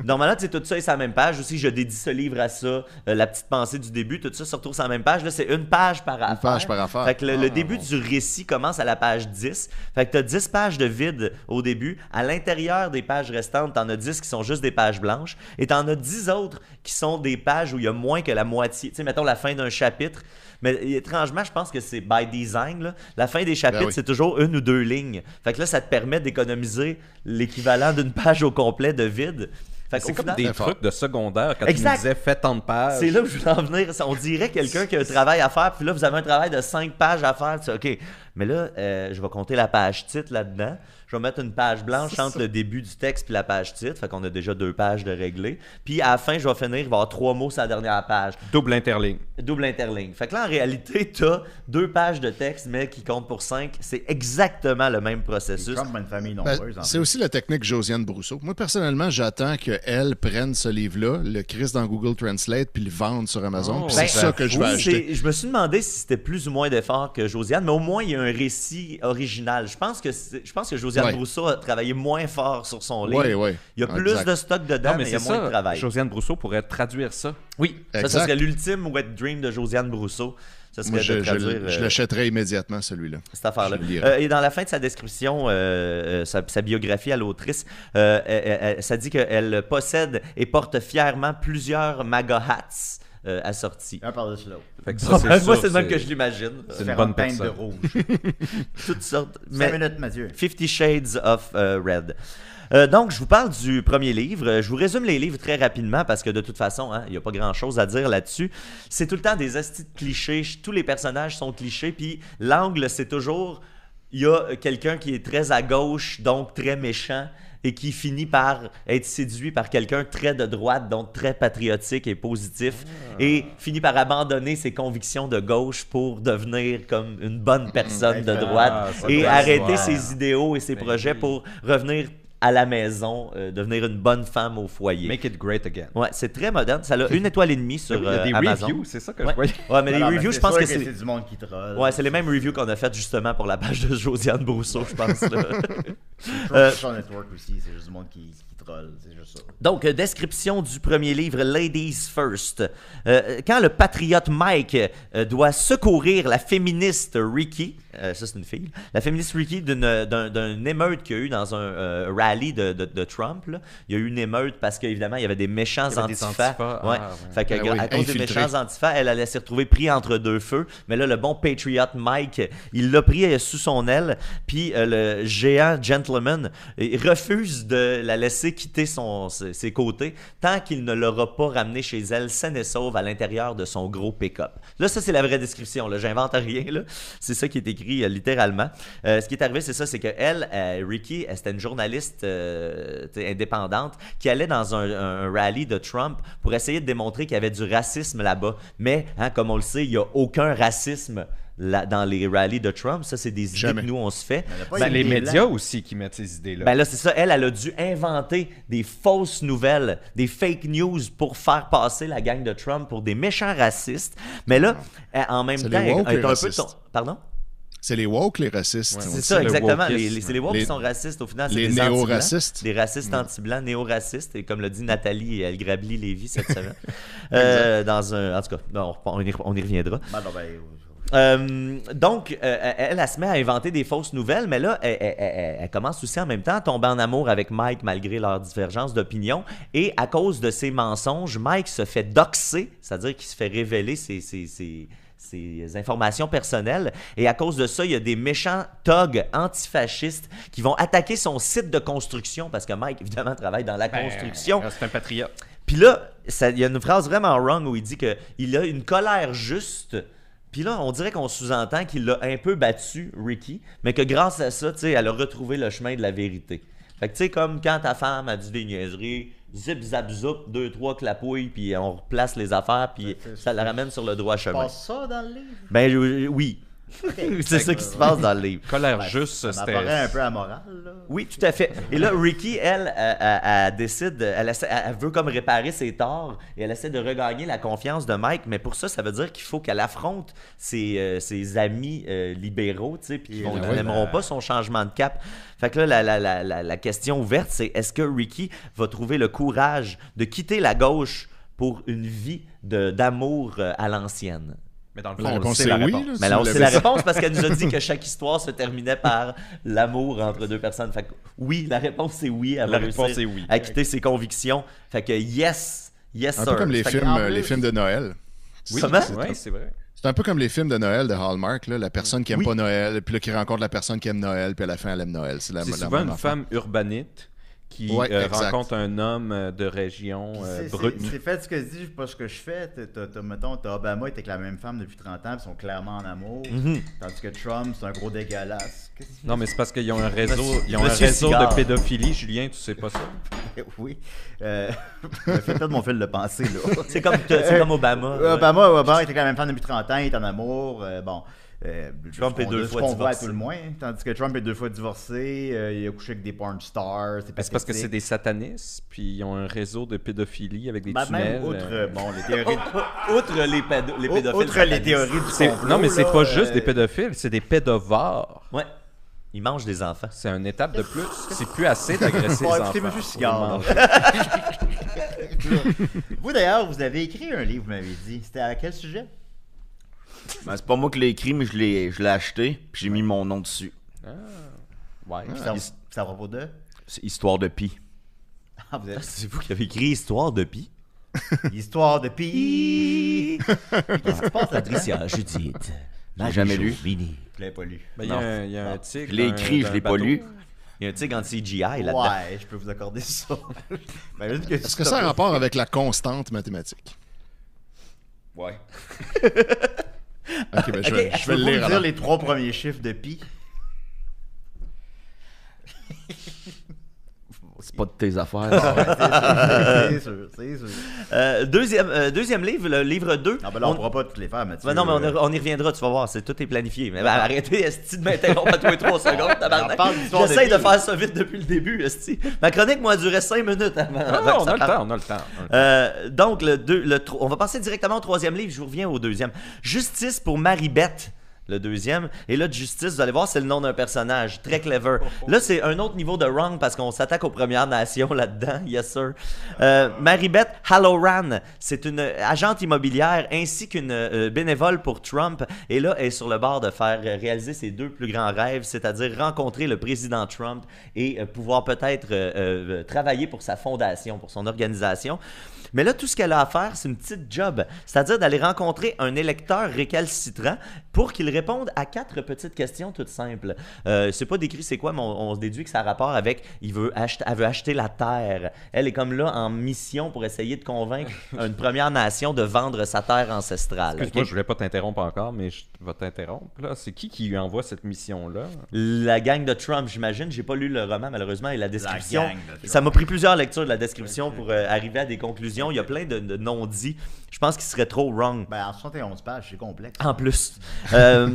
Normalement, tout ça est sur la même page. Aussi, je dédie ce livre à ça. la petite pensée du début, tout ça se retrouve sur la même page. Là, c'est une page par affaire. page par affaire. Fait que le, le Ah, début bon. du récit commence à la page 10. Fait que tu as 10 pages de vide au début. À l'intérieur des pages restantes, tu en as 10 qui sont juste des pages blanches. Et tu en as 10 autres qui sont des pages où il y a moins que la moitié. Tu sais, mettons la fin d'un chapitre. Mais étrangement, je pense que c'est by design. là. La fin des chapitres, Ben oui. c'est toujours une ou deux lignes. Fait que là, ça te permet d'économiser l'équivalent d'une page au complet de vide. C'est comme final- des trucs de secondaire quand Exact. tu me disais fais tant de pages. C'est là où je voulais en venir. On dirait quelqu'un qui a un travail à faire, puis là, vous avez un travail de 5 pages à faire. Tu sais, OK, mais là, euh, je vais compter la page titre là-dedans. Je vais mettre une page blanche entre le début du texte puis la page titre. Fait qu'on a déjà deux pages de régler. Puis à la fin, je vais finir, il va y avoir trois mots sur la dernière page. Double interligne. Double interligne. Fait que là, en réalité, tu as deux pages de texte, mais qui comptent pour cinq. C'est exactement le même processus. A une famille Ben, nombreuse. en c'est aussi la technique Josiane Brousseau. Moi, personnellement, j'attends qu'elle prenne ce livre-là, le Chris dans Google Translate, puis le vende sur Amazon. Oh, puis Ben, c'est ça que je vais oui, acheter. c'est- Je me suis demandé si c'était plus ou moins d'effort que Josiane, mais au moins il y a un récit original. Je pense que c'est- je pense que Josiane Ouais. Brousseau a travaillé moins fort sur son livre. Ouais, ouais. Il y a plus Exact. de stock dedans, Non, mais, mais il y a c'est moins de travail. Josiane Brousseau pourrait traduire ça. Oui, ça, serait l'ultime wet dream de Josiane Brousseau. Ça serait Moi, je, de je- traduire je euh, l'achèterai immédiatement, celui-là. cette affaire-là. Euh, et dans la fin de sa description, euh, euh, sa, sa biographie à l'autrice, euh, elle- elle- elle- ça dit qu'elle possède et porte fièrement plusieurs MAGA hats euh, assortis. Un par-dessus l'autre. Fait que ça, c'est Moi, c'est le même que je l'imagine. C'est une bonne teintes de personne. rouge. Toutes sortes. Mais minutes, Mathieu. Fifty Shades of euh, Red. Euh, donc, je vous parle du premier livre. Euh, Je vous résume les livres très rapidement parce que de toute façon, hein, il n'y a pas grand-chose à dire là-dessus. C'est tout le temps des astis de clichés. Tous les personnages sont clichés. Puis l'angle, c'est toujours... Il y a quelqu'un qui est très à gauche, donc très méchant, et qui finit par être séduit par quelqu'un très de droite, donc très patriotique et positif, et finit par abandonner ses convictions de gauche pour devenir comme une bonne personne de Ah, droite et arrêter ses idéaux et ses Ben projets oui. pour revenir à la maison, euh, devenir une bonne femme au foyer. Make it great again. Ouais, c'est très moderne. Ça a une étoile et demie sur Il y a euh, des Amazon. reviews, c'est ça que Ouais. je voyais. Ouais, mais les Non, non, reviews, je pense sûr que c'est. du monde qui troll. Ouais, c'est les mêmes reviews qu'on a faites justement pour la page de Josiane Brousseau, je pense. là. Sur Euh, Social Network aussi, c'est juste du monde qui, qui troll. C'est juste ça. Donc, euh, description du premier livre, Ladies First. Euh, quand le patriote Mike euh, doit secourir la féministe Ricky, euh, ça c'est une fille, la féministe Ricky d'une d'un, d'un émeute qu'il y a eu dans un euh, rallye de, de- de Trump, là. il y a eu une émeute parce qu'évidemment il y avait des méchants Il y avait des antifas. ah, Ouais. Fait que, Ben oui, à cause des méchants antifas, elle allait s'y retrouver pris entre deux feux. Mais là, le bon patriote Mike, il l'a pris sous son aile. Puis euh, le géant gentleman il refuse de la laisser quitter son, ses, côtés tant qu'il ne l'aura pas ramené chez elle saine et sauve à l'intérieur de son gros pick-up. Là, ça, c'est la vraie description. Là. J'invente rien. C'est ça qui est écrit euh, littéralement. Euh, ce qui est arrivé, c'est ça, c'est que elle, euh, Ricky, c'était une journaliste euh, indépendante qui allait dans un, un rallye de Trump pour essayer de démontrer qu'il y avait du racisme là-bas. Mais, hein, comme on le sait, il n'y a aucun racisme dans les rallyes de Trump. Ça, c'est des idées que nous, on se fait. Ben, les médias aussi qui mettent ces idées-là. Ben là, c'est ça. Elle, elle a dû inventer des fausses nouvelles, des fake news pour faire passer la gang de Trump pour des méchants racistes. Mais là, elle, en même temps, les elle woke, elle est les un peu... ton- Pardon? C'est les woke, les racistes. C'est ça, exactement. Les, les- c'est les woke Les- qui sont racistes au final. c'est les néo-racistes. Des racistes anti-blancs, néo-racistes. Et comme l'a dit Nathalie El Grabli Lévy cette semaine. Euh, dans un, en tout cas, bon, on, y, on y reviendra. Ben, non, ben, Euh, donc, euh, elle, elle se met à inventer des fausses nouvelles, mais là, elle, elle- elle- elle commence aussi en même temps à tomber en amour avec Mike malgré leur divergence d'opinion. Et à cause de ses mensonges, Mike se fait doxer, c'est-à-dire qu'il se fait révéler ses, ses- ses- ses informations personnelles. Et à cause de ça, il y a des méchants thugs antifascistes qui vont attaquer son site de construction parce que Mike, évidemment, travaille dans la construction. Ben, C'est un patriote. Puis là, ça- il y a une phrase vraiment wrong où il dit qu'il a une colère juste. Puis là, on dirait qu'on sous-entend qu'il l'a un peu battu, Ricky, mais que grâce à ça, tu sais, elle a retrouvé le chemin de la vérité. Fait que tu sais, comme quand ta femme a dit des niaiseries, zip, zap, zoup, deux, trois clapouilles, puis on replace les affaires, puis ça la ramène sur le droit chemin. passe ça dans le livre. Ben je- oui. c'est ça qui se passe dans le livre. Colère juste, Ça c'était. un peu amoral, là. Oui, tout à fait. Et là, Ricky, elle, elle, elle- elle décide, elle, essaie- elle veut comme réparer ses torts et elle essaie de regagner la confiance de Mike. Mais pour ça, ça veut dire qu'il faut qu'elle affronte ses, euh, ses amis euh, libéraux, tu sais, puis oui, n'aimeront pas son changement de cap. Fait que là, la, la- la- la- la question ouverte, c'est est-ce que Ricky va trouver le courage de quitter la gauche pour une vie d'amour euh, à l'ancienne? Mais dans le fond, on sait, c'est la oui. réponse. là, Mais là, on sait la réponse parce qu'elle nous a dit que chaque histoire se terminait par l'amour entre deux personnes. Fait que oui, la réponse c'est oui. Elle La va réponse réussir est oui. À quitter ses convictions. Fait que yes, yes Un sir. peu comme les Fait films, plus- les films de Noël. Oui, Comment? c'est- c'est vrai. C'est un peu comme les films de Noël de Hallmark, là, la personne qui aime Oui. pas Noël, puis là qui rencontre la personne qui aime Noël, puis à la fin elle aime Noël. C'est la, C'est la souvent même une femme urbanite qui Ouais, euh, rencontre un homme euh, de région euh, c'est- brut. c'est- C'est fait ce que je dis, pas ce que je fais. T'as, mettons, t'as Obama, il était avec la même femme depuis 30 ans, puis ils sont clairement en amour. Mhm. Tandis que Trump, c'est un gros dégueulasse. Non, mais c'est parce qu'ils ont un réseau, Monsieur- ils ont un réseau Cigare. de pédophilie. Julien, tu sais pas ça? Oui. Euh, je me fais perdre mon fil de pensée, là. C'est comme, Obama. Euh, ouais. Obama, Obama était avec la même femme depuis 30 ans, il est en amour. euh, bon. Euh, Trump est deux ce fois qu'on voit à divorcé. tout le moins. Tandis que Trump est deux fois divorcé, euh, il a couché avec des porn stars. Ben, c'est parce que c'est des satanistes, puis ils ont un réseau de pédophilie avec des Ben, tunnels. même outre, euh, euh, bon, les théories. Outre les, pédo- les pédophiles. outre les satanistes. théories du complot, non, mais c'est pas juste euh, des pédophiles, c'est des pédovores. Ouais. Ils mangent des enfants. C'est une étape de plus. C'est plus assez d'agresser Bon, les écoutez, enfants. Monsieur Cigare, les. Vous d'ailleurs, vous avez écrit un livre, vous m'avez dit. C'était à quel sujet? Ben, c'est pas moi qui l'ai écrit, mais je l'ai, je l'ai acheté, puis j'ai mis mon nom dessus. Ouais. Ça, c'est à propos de? C'est Histoire de Pi. Ah, vous êtes- C'est vous qui avez écrit Histoire de Pi? Histoire de Pi. Qu'est-ce qui se passe là Patricia, Judith. J'ai jamais lu. Mini. Je l'avais pas lu. Ben, Il y a Non. un, il y a un tigre. Je l'ai d'un- écrit, je d'un l'ai pas bateau. lu. Il y a un tigre en CGI là-dedans. Ouais, je peux vous accorder ça. Ben, juste que Est-ce que ça a un rapport avec la constante mathématique? Ouais. Ok, ben, je vais, Ok, je vais le lire dire alors. les trois premiers chiffres de pi. C'est pas de tes affaires. c'est sûr, c'est sûr. Euh, deuxième, euh, deuxième livre, le livre 2. Non, ben là, on pourra pas toutes les faire, Mathieu. Ben non, mais on, y- on y reviendra, tu vas voir, c'est tout est planifié. Mais ben, arrêtez, Esti, de m'interrompre à tous les trois secondes, J'essaye de faire ça vite depuis le début, Esti. Ma chronique, moi, a duré 5 minutes avant. Ah, avant que on a le temps, on a le temps. on a le temps. Euh, donc, le deux, le on va passer directement au troisième livre. Je vous reviens au deuxième. Justice pour Marie-Beth. Le deuxième. Et là, justice, vous allez voir, c'est le nom d'un personnage. Très clever. Là, c'est un autre niveau de wrong parce qu'on s'attaque aux Premières Nations là-dedans. Yes, sir. Euh, Marie-Beth Halloran, c'est une agente immobilière ainsi qu'une euh, bénévole pour Trump. Et là, elle est sur le bord de faire réaliser ses deux plus grands rêves, c'est-à-dire rencontrer le président Trump et euh, pouvoir peut-être euh, travailler pour sa fondation, pour son organisation. Mais là, tout ce qu'elle a à faire, c'est une petite job. C'est-à-dire d'aller rencontrer un électeur récalcitrant pour qu'il réponde à quatre petites questions toutes simples. Euh, c'est pas décrit c'est quoi, mais on, on se déduit que ça a rapport avec il veut acheter, elle veut acheter la terre. Elle est comme là en mission pour essayer de convaincre une première nation de vendre sa terre ancestrale. Excuse-moi, ok? je voulais pas t'interrompre encore, mais je vais t'interrompre. là. C'est qui qui lui envoie cette mission-là? La gang de Trump, j'imagine. J'ai pas lu le roman malheureusement et la description. gang de Trump. Ça m'a pris plusieurs lectures de la description pour euh, arriver à des conclusions. Il y a plein de, de non-dits. Je pense qu'il serait trop wrong. Ben, en 71 pages, c'est complexe. En plus. Euh,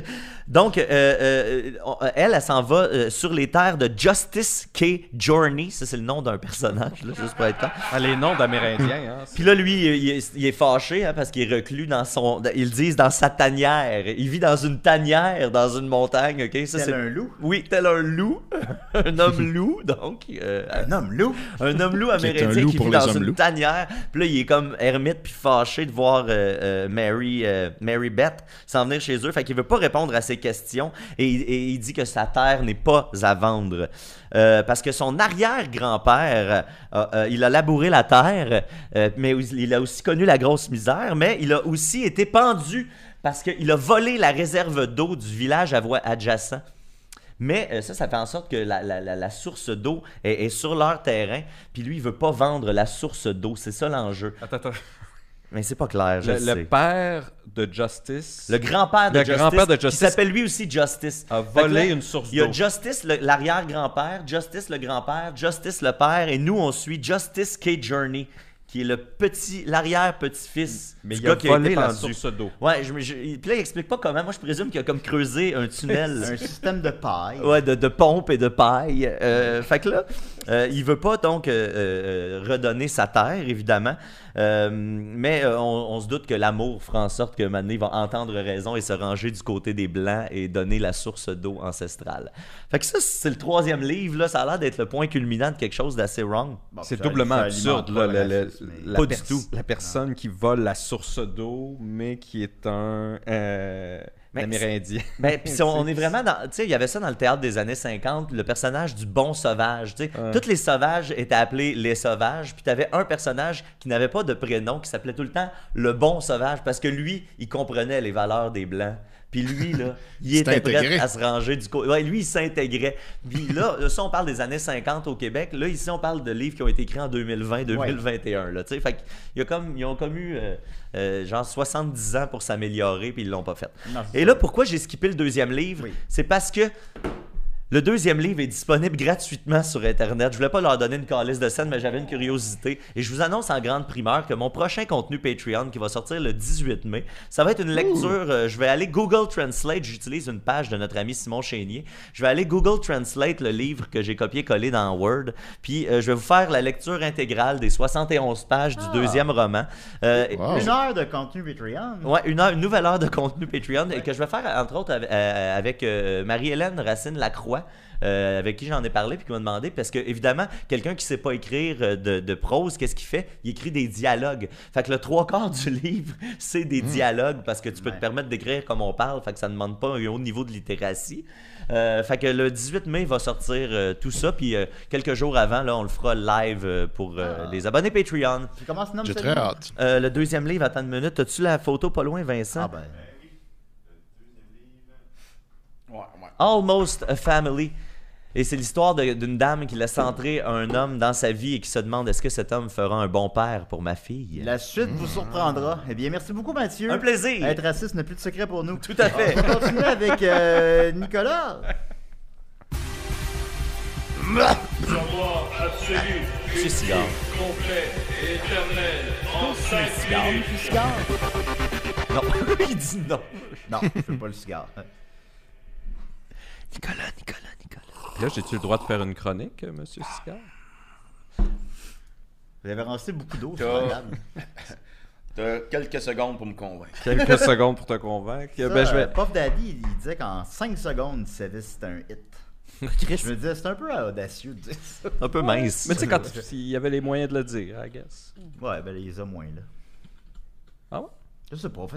donc, euh, euh, elle, elle s'en va euh, sur les terres de Justice K. Journey. Ça, c'est le nom d'un personnage, là, juste pour être clair. Ah, les noms d'Amérindiens, hein? Puis là, lui, il est, il est fâché hein, parce qu'il est reclus dans son. Ils disent dans sa tanière. Il vit dans une tanière, dans une montagne, ok? Ça, Tel c'est un loup. Oui, tel un loup. un homme loup, donc. euh, Un homme loup. un homme loup Qui est un amérindien loup qui vit dans une loups. tanière. Puis là, il est comme ermite puis fâché de voir euh, euh, Mary, euh, Mary Beth s'en venir chez eux. Fait qu'il veut pas répondre à ses questions et, il- dit que sa terre n'est pas à vendre. Parce que son arrière-grand-père, il a labouré la terre, mais il a aussi connu la grosse misère, mais il a aussi été pendu parce qu'il a volé la réserve d'eau du village adjacent. Mais euh, ça, ça fait en sorte que la, la- la- la source d'eau est, est sur leur terrain, puis lui, il veut pas vendre la source d'eau. C'est ça l'enjeu. Attends, attends. Mais c'est pas clair, je Le, sais. le père de Justice Le grand-père de Justice, grand-père de qui Justice s'appelle lui aussi Justice. a volé là, une source Il y a d'eau. Justice, l'arrière-grand-père, Justice, le grand-père, Justice, le père, et nous, on suit Justice K. Journey, qui est le petit, l'arrière-petit-fils Mais du il a gars qui a volé été la pendu. source d'eau. Ouais, je, je- puis là, il explique pas comment. Moi, je présume qu'il a comme creusé un tunnel. Un système de paille. Ouais, de, de pompe et de paille. Euh, fait que là, euh, il veut pas donc euh, euh, redonner sa terre, évidemment. Euh, mais euh, on, on se doute que l'amour fera en sorte que Mané va entendre raison et se ranger du côté des Blancs et donner la source d'eau ancestrale. Fait que ça, c'est le troisième livre. Là, ça a l'air d'être le point culminant de quelque chose d'assez wrong. Bon, C'est doublement absurde. là, la Pas du tout. La personne qui vole la source d'eau, mais qui est un Mais Amérindien. Ben, puis on est vraiment dans. Tu sais, il y avait ça dans le théâtre des années 50, le personnage du bon sauvage. Tu sais, Ouais. tous les sauvages étaient appelés les sauvages, puis tu avais un personnage qui n'avait pas de prénom, qui s'appelait tout le temps le bon sauvage, parce que lui, il comprenait les valeurs des Blancs. Puis lui, là, il était prêt à se ranger du côté. Ouais, lui, il s'intégrait. Puis là, ça, on parle des années 50 au Québec. Là, ici, on parle de livres qui ont été écrits en 2020, 2021. Là, tu sais. fait qu'il y a comme, ils ont comme eu euh, euh, genre 70 ans pour s'améliorer, puis ils l'ont pas fait. Non, Et là, pourquoi j'ai skippé le deuxième livre? Oui. C'est parce que le deuxième livre est disponible gratuitement sur Internet. Je voulais pas leur donner une calice de scène, mais j'avais une curiosité. Et je vous annonce en grande primeur que mon prochain contenu Patreon, qui va sortir le 18 mai, ça va être une lecture. euh, je vais aller Google Translate. J'utilise une page de notre ami Simon Chénier. Je vais aller Google Translate le livre que j'ai copié-collé dans Word. Puis euh, je vais vous faire la lecture intégrale des 71 pages du deuxième roman. Euh, Wow. Une heure de contenu Patreon. Ouais, une, heure- une nouvelle heure de contenu Patreon et que je vais faire entre autres avec, avec, Marie-Hélène Racine Lacroix. Euh, avec qui j'en ai parlé puis qui m'a demandé parce que évidemment quelqu'un qui sait pas écrire euh, de, de prose qu'est-ce qu'il fait? Il écrit des dialogues. Fait que le trois quarts du livre c'est des dialogues parce que tu peux te permettre d'écrire comme on parle fait que ça ne demande pas un haut niveau de littératie. Euh, fait que le 18 mai va sortir euh, tout ça puis euh, quelques jours avant là on le fera live euh, pour euh, Ah. les abonnés Patreon. Puis comment se nomme J'ai très hâte. Euh, le deuxième livre attends une minute as-tu la photo pas loin Vincent? Ah ben. Almost a Family. Et c'est l'histoire d'une dame qui laisse entrer un homme dans sa vie et qui se demande est-ce que cet homme fera un bon père pour ma fille? La suite vous surprendra. Eh bien, merci beaucoup, Mathieu. Un plaisir. Être raciste n'a plus de secret pour nous. Tout à fait. On va continuer avec euh, Nicolas. Savoir absolu, cigare. complet et éternel en 5 minutes. Non, il dit non. Non, je veux pas le cigare. Nicolas, Nicolas, Nicolas. Là, j'ai-tu le droit de faire une chronique, euh, Monsieur Sicard? Vous avez rancé beaucoup d'eau la table. T'as quelques secondes pour me convaincre. Quelques secondes pour te convaincre. Ça, Ben, je vais... Puff Daddy, il disait qu'en 5 secondes, il savait si c'était un hit. Je me disais, c'est un peu audacieux de dire ça. Un peu mince. Mais tu sais, quand il y avait les moyens de le dire, I guess. Ouais, ben les a moins, là. Ah ouais? Je sais pas. En fait,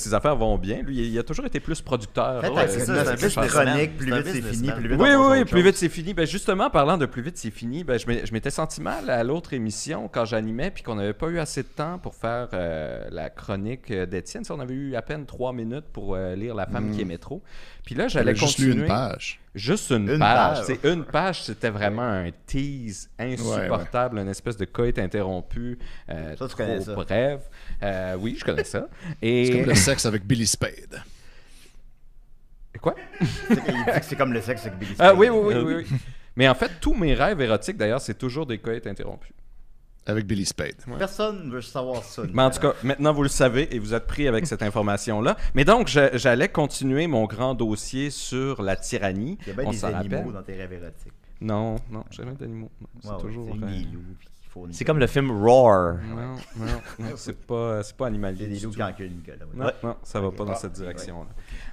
ses affaires vont bien. Lui, il a toujours été plus producteur. Faites euh, c'est ça, c'est chronique, plus vite c'est fini, plus vite Oui, oui, oui, plus vite c'est fini. Ben justement, parlant de plus vite c'est fini, ben, je m'étais senti mal à l'autre émission quand j'animais puis qu'on n'avait pas eu assez de temps pour faire euh, la chronique euh, d'Étienne. Ça, On avait eu à peine trois minutes pour euh, lire La femme qui est métro. Puis là, j'allais J'avais juste continuer. lu une page. Juste une, Une page. page. C'est une page, c'était vraiment un tease insupportable, une espèce de coït interrompu, euh, Ça, tu trop connais ça. bref. Euh, oui, je connais ça. C'est Et comme le sexe avec Billy Spade. quoi? Il dit que c'est comme le sexe avec Billy Ah Spade. oui, oui, oui, oui, oui. Mais en fait, tous mes rêves érotiques, d'ailleurs, c'est toujours des coïts interrompus. Avec Billy Spade. Personne ne veut savoir ça. Mais en tout cas, maintenant vous le savez et vous êtes pris avec cette information-là. Mais donc, j'allais continuer mon grand dossier sur la tyrannie. Il y a bien On des s'en animaux rappelle? dans tes rêves érotiques. Non, non, jamais d'animaux. C'est Ouais, ouais, toujours. c'est euh, une- C'est comme le film Roar. Non, non, non, c'est pas, c'est pas animalier. C'est des loups qui enculent Nicolas. ouais. Non, non, ça va pas dans cette direction-là.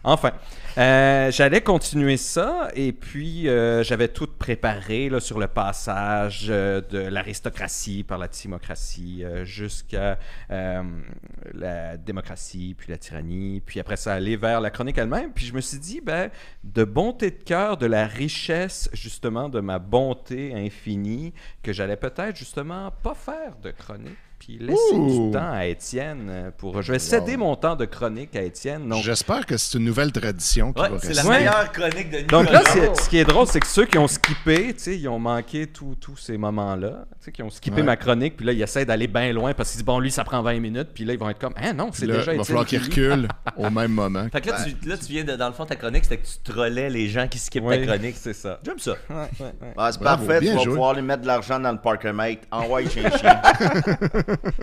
Enfin, euh, j'allais continuer ça et puis euh, j'avais tout préparé là, sur le passage euh, de l'aristocratie par la timocratie jusqu'à la démocratie, puis la tyrannie, puis après ça aller vers la chronique elle-même. Puis je me suis dit, ben, de bonté de cœur, de la richesse justement de ma bonté infinie, que j'allais peut-être justement pas faire de chronique. Puis laisser Ouh. du temps à Étienne euh, pour. Je vais céder mon temps de chronique à Étienne. Donc, J'espère que c'est une nouvelle tradition qui Ouais, va c'est la Ouais. meilleure chronique de Nicolas. donc là, c'est- ce qui est drôle, c'est que ceux qui ont skippé, tu sais, ils ont manqué tous tous ces moments-là, tu sais, qui ont skippé Ouais. ma chronique, puis là, ils essaient d'aller bien loin parce qu'ils disent, bon, lui, ça prend 20 minutes, puis là, ils vont être comme, ah non, c'est déjà il va falloir qui qu'il lit. recule au même moment. Fait que là, tu, là, tu viens de, dans le fond, ta chronique, c'était que tu trollais les gens qui skippent ta chronique. c'est ça. J'aime ça. Ouais, ouais, ouais. C'est Bravo, parfait, tu vas pouvoir lui mettre de l'argent dans le Parkermate. Envoie chien chien.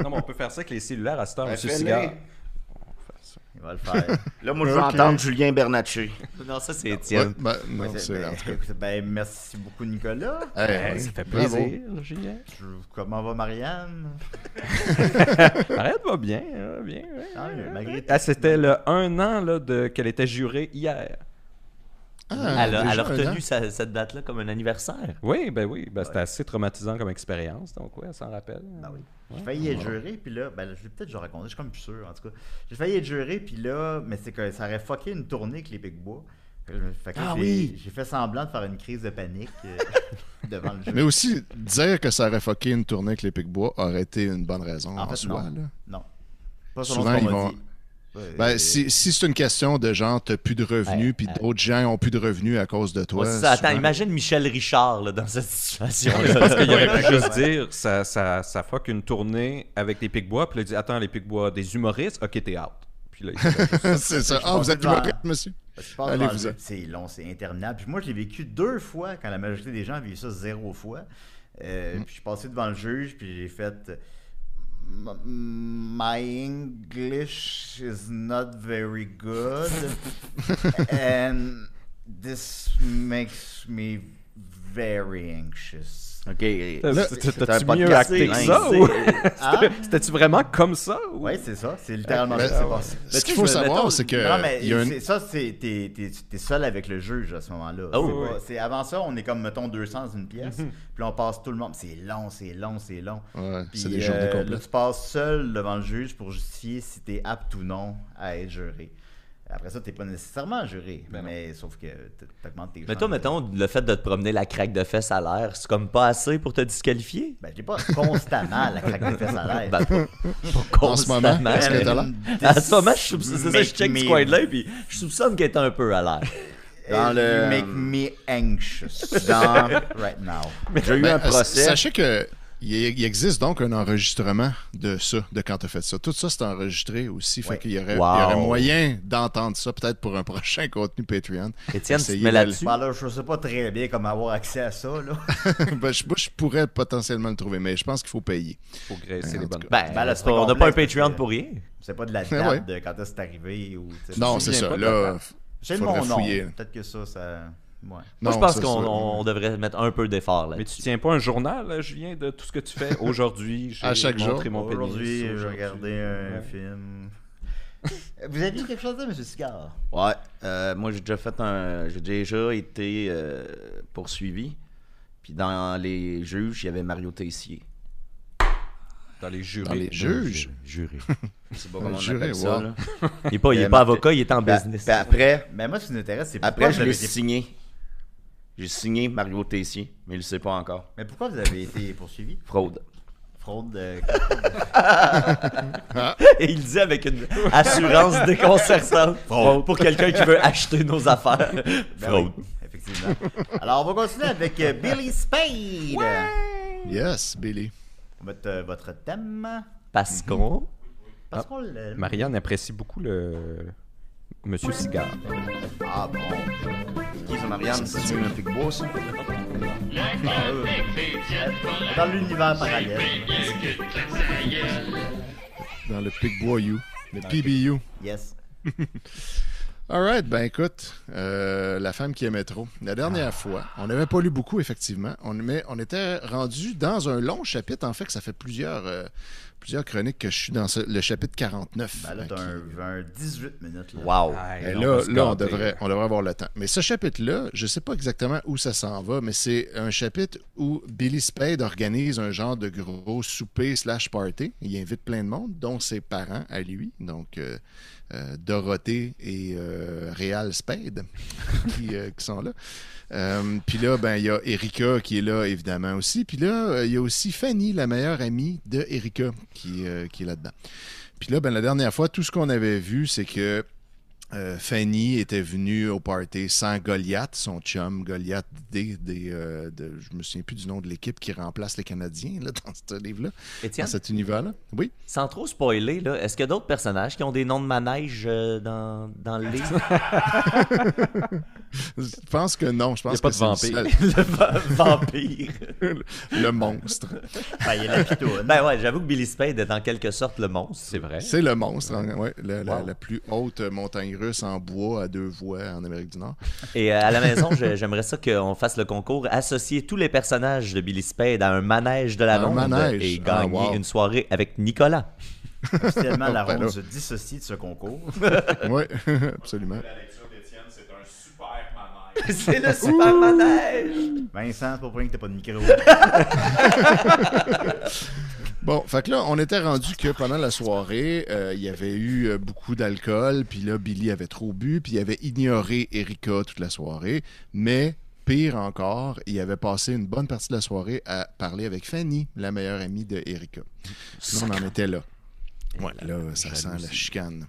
Non, mais on peut faire ça avec les cellulaires à cette heure, Ben, monsieur. Cigare. Il va le faire. Là, moi, je veux entendre Julien Bernatchez. Non, ça, c'est Ouais, Étienne. ben, non, C'est- c'est ben, ben, merci beaucoup, Nicolas. Hey, Ben, ça fait plaisir, Julien. Je- Comment va Marianne? Arrête, va bien, va bien. ouais. Mieux, malgré. Ah, c'était le un an là, de, qu'elle était jurée hier. Ah, elle, a, elle retenu sa- cette date-là comme un anniversaire. Oui, ben oui, ben, c'était assez traumatisant comme expérience, donc ouais, elle s'en rappelle. Ben oui. J'ai failli être juré, puis là, ben, je l'ai peut-être déjà raconté, je suis comme plus sûr, en tout cas. J'ai failli être juré, puis là, mais c'est que ça aurait fucké une tournée avec les Big Bois. Fait que Ah j'ai- oui! J'ai fait semblant de faire une crise de panique euh, devant le jeu. Mais aussi, dire que ça aurait fucké une tournée avec les Picbois aurait été une bonne raison en, En fait, soi. non. là. Non. Pas Souvent, ce ils qu'on m'a vont, dit. Ben, si, si c'est une question de genre, t'as plus de revenus, puis d'autres gens ont plus de revenus à cause de toi. Ouais, c'est ça. Attends, imagine Michel Richard là, dans cette situation. Je pense qu'il aurait pu juste dire ça, ça, ça fuck une tournée avec les Picbois, puis il dit Attends, les Picbois, des humoristes, ok, t'es out. Puis là, c'est ça. Ah, vous pense êtes humoriste, monsieur? Vous. C'est long, c'est interminable. Puis moi, je l'ai vécu deux fois quand la majorité des gens vivent ça zéro fois. Euh, Mm. Puis je suis passé devant le juge, puis j'ai fait euh, My English is not very good. and this makes me very anxious. OK. T'as-tu mieux acté que ça ou? Ah? C'était-tu vraiment comme ça ou- Ouais, c'est ça. C'est littéralement Mais- ça qui s'est passé. Ce qu'il faut savoir, c'est que. Non, mais il y a un- c'est- ça, c'est t'es, t'es- t'es seul avec le juge à ce moment-là. Ah oui, c'est, oui. avant ça, on est comme, mettons, 200 dans une pièce, puis là, on passe tout le monde. C'est long, c'est long, c'est long. Ouais, Puis c'est des euh, journées là, complètes. tu passes seul devant le juge pour justifier si t'es apte ou non à être juré. Après ça, t'es pas nécessairement juré, Ben non. mais sauf que t- t'augmentes tes Mais toi, mettons, le fait de te promener la craque de fesses à l'air, c'est comme pas assez pour te disqualifier? Ben, j'ai pas constamment la craque de fesses à l'air. Ben, pas, pas En ce moment, constamment. est-ce que t'as l'air? À ce moment, je soupçonne, c'est ça, je check ce me- coin-là, puis je soupçonne qu'elle est un peu à l'air. Dans le- You make me anxious. Dans right now. J'ai eu Ben, un procès. Sachez que il il existe donc un enregistrement de ça, de quand tu as fait ça. Tout ça, c'est enregistré aussi. Fait Ouais. qu'il y aurait, Wow. il y aurait moyen d'entendre ça peut-être pour un prochain contenu Patreon. Étienne, tu mets là-dessus? Ben là, je sais pas très bien comment avoir accès à ça, là. Ben, je, je pourrais potentiellement le trouver, mais je pense qu'il faut payer. Pour graisser les bonnes Ben, Ben là, pas- on n'a pas un Patreon pour rien. C'est pas de la date Ouais. de quand est-ce que c'est arrivé ou. Non, c'est ça. Là, date? Le faudrait mon nom. fouiller. Peut-être que ça, ça. Ouais. Moi, non, je pense qu'on ça- on- on devrait mettre un peu d'effort Mais là-dessus. tu tiens pas un journal, là, Julien, de tout ce que tu fais aujourd'hui? À chaque jour. Aujourd'hui, j'ai regardé un Ouais. film. Vous aviez quelque chose dire, M. Sicard? Ouais. euh, moi, j'ai déjà fait un. J'ai déjà été euh, poursuivi. Puis dans les juges, il y avait Mario Tessier. Dans les jurés. Dans les juges? Juré. Je sais pas comment on juré, appelle ça. wow. là. Il est pas, il est pas avocat, il est en business. puis après, Mais moi, ce qui m'intéresse, c'est après, je avez l'ai signé. J'ai signé Mario Tessier, mais il le sait pas encore. Mais pourquoi vous avez été poursuivi? Fraude. Fraude. euh, Et il dit avec une assurance déconcertante pour quelqu'un qui veut acheter nos affaires. ben Fraude. oui, effectivement. Alors, on va continuer avec euh, Billy Spade. Yes, Billy. Votre, euh, votre thème? Parce qu'on. Parce qu'on. Marianne apprécie beaucoup le Monsieur Cigare. Ah bon. Qui ça, Marianne? C'est-tu un pic-bois, ça? Dans l'univers parallèle. Dans le Pigbois U. Le PBU. Yes. Alright, ben écoute, euh, la femme qui aimait trop. La dernière fois, on n'avait pas lu beaucoup, effectivement, on, mais on était rendu dans un long chapitre. En fait, que ça fait plusieurs, euh, plusieurs chroniques que je suis dans ce- le chapitre 49. Ben là, t'as qui- un, un 18 minutes. Là. Wow. Et on là, là, on, devrait, là. on devrait avoir le temps. Mais ce chapitre-là, je ne sais pas exactement où ça s'en va, mais c'est un chapitre où Billy Spade organise un genre de gros souper slash party. Il invite plein de monde, dont ses parents à lui, donc euh, euh, Dorothée et euh, Réal Spade, qui, euh, qui sont là. Euh, Puis là, ben, il y a Erika qui est là, évidemment, aussi. Puis là, euh, il y a aussi Fanny, la meilleure amie de Erika, qui, euh, qui est là-dedans. Puis là, ben, la dernière fois, tout ce qu'on avait vu, c'est que euh, Fanny était venue au party sans Goliath, son chum Goliath des, des euh, de, je me souviens plus du nom de l'équipe qui remplace les Canadiens là, dans ce livre-là, dans cet univers-là. Oui. sans trop spoiler, là, est-ce qu'il y a d'autres personnages qui ont des noms de manège euh, dans, dans le livre? Je pense que non. Je pense Il y a pas que de vampire. le le va- vampire. le monstre. Ben, il y a la pitoune. Ben ouais, j'avoue que Billy Spade est en quelque sorte le monstre. C'est vrai. C'est le monstre, hein, ouais, la, la- Wow. la plus haute montagne russe en bois à deux voies en Amérique du Nord. Et euh, à la maison, j'aimerais ça qu'on fasse le concours, associer tous les personnages de Billy Spade à un manège de la Un Ronde manège. et Ah, gagner wow. une soirée avec Nicolas. Officiellement, la ronde se dissocie de ce concours. Oui, absolument. La lecture d'Étienne, c'est un super manège. C'est le super manège! Vincent, c'est pas pour rien que t'as pas de micro. Bon, fait que là, on était rendu que pendant la soirée, euh, il y avait eu euh, beaucoup d'alcool, puis là, Billy avait trop bu, puis il avait ignoré Erika toute la soirée, mais pire encore, il avait passé une bonne partie de la soirée à parler avec Fanny, la meilleure amie de Erika. On en était là. Ouais, là, ça sent la chicane.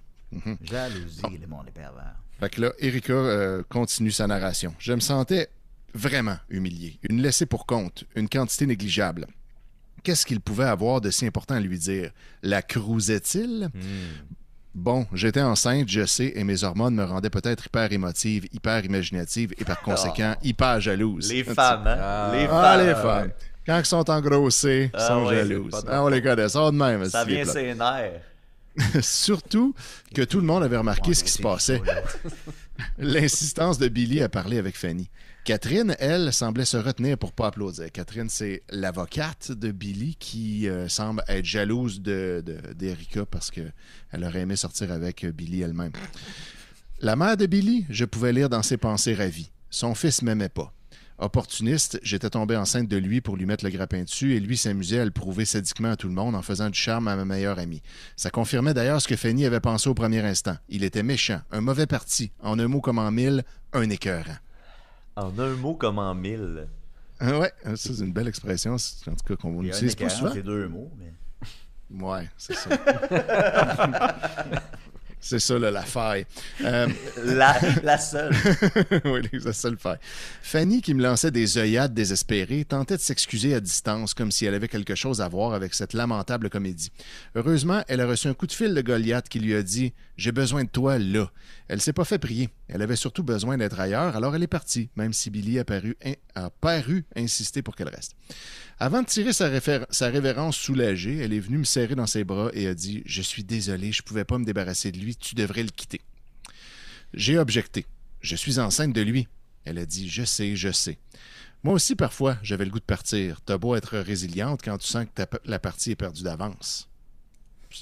Jalousie, les mondes les pervers. Fait que là, Erika euh, continue sa narration. Je me sentais vraiment humilié. Une laissée pour compte, une quantité négligeable. Qu'est-ce qu'il pouvait avoir de si important à lui dire? La cruisait-il? Bon, j'étais enceinte, je sais, et mes hormones me rendaient peut-être hyper émotive, hyper imaginative et par conséquent hyper jalouse. Les femmes, hein? Ah. Les Ah, femmes. les femmes. Quand ils sont engrossés, ils Ah sont ouais, jalouses. Ah, on les connaît, ça va de même. Ça vient ses nerfs. Surtout que tout le monde avait remarqué ce qui se passait. L'insistance de Billy à parler avec Fanny. Catherine, elle, semblait se retenir pour pas applaudir. Catherine, c'est l'avocate de Billy qui euh, semble être jalouse de, de- d'Erika parce qu'elle aurait aimé sortir avec euh, Billy elle-même. La mère de Billy, je pouvais lire dans ses pensées ravies. Son fils m'aimait pas. Opportuniste, j'étais tombé enceinte de lui pour lui mettre le grappin dessus et lui s'amusait à le prouver sadiquement à tout le monde en faisant du charme à ma meilleure amie. Ça confirmait d'ailleurs ce que Fanny avait pensé au premier instant. Il était méchant, un mauvais parti, en un mot comme en mille, un écœurant. En un mot comme en mille. Ah ouais, ça c'est une belle expression, en tout cas qu'on n'utilise pas écart, souvent. c'est deux mots, mais... Ouais, c'est ça. c'est ça, là, la faille. Euh, La, la seule. oui, c'est ça le faire. Fanny, qui me lançait des œillades désespérées, tentait de s'excuser à distance, comme si elle avait quelque chose à voir avec cette lamentable comédie. Heureusement, elle a reçu un coup de fil de Goliath qui lui a dit J'ai besoin de toi là. Elle s'est pas fait prier. Elle avait surtout besoin d'être ailleurs, alors elle est partie, même si Billy a paru, in- a paru insister pour qu'elle reste. Avant de tirer sa, sa révérence soulagée, elle est venue me serrer dans ses bras et a dit Je suis désolé, je pouvais pas me débarrasser de lui, tu devrais le quitter. J'ai objecté. Je suis enceinte de lui. Elle a dit Je sais, je sais. Moi aussi, parfois, j'avais le goût de partir. T'as beau être résiliente quand tu sens que ta- la partie est perdue d'avance.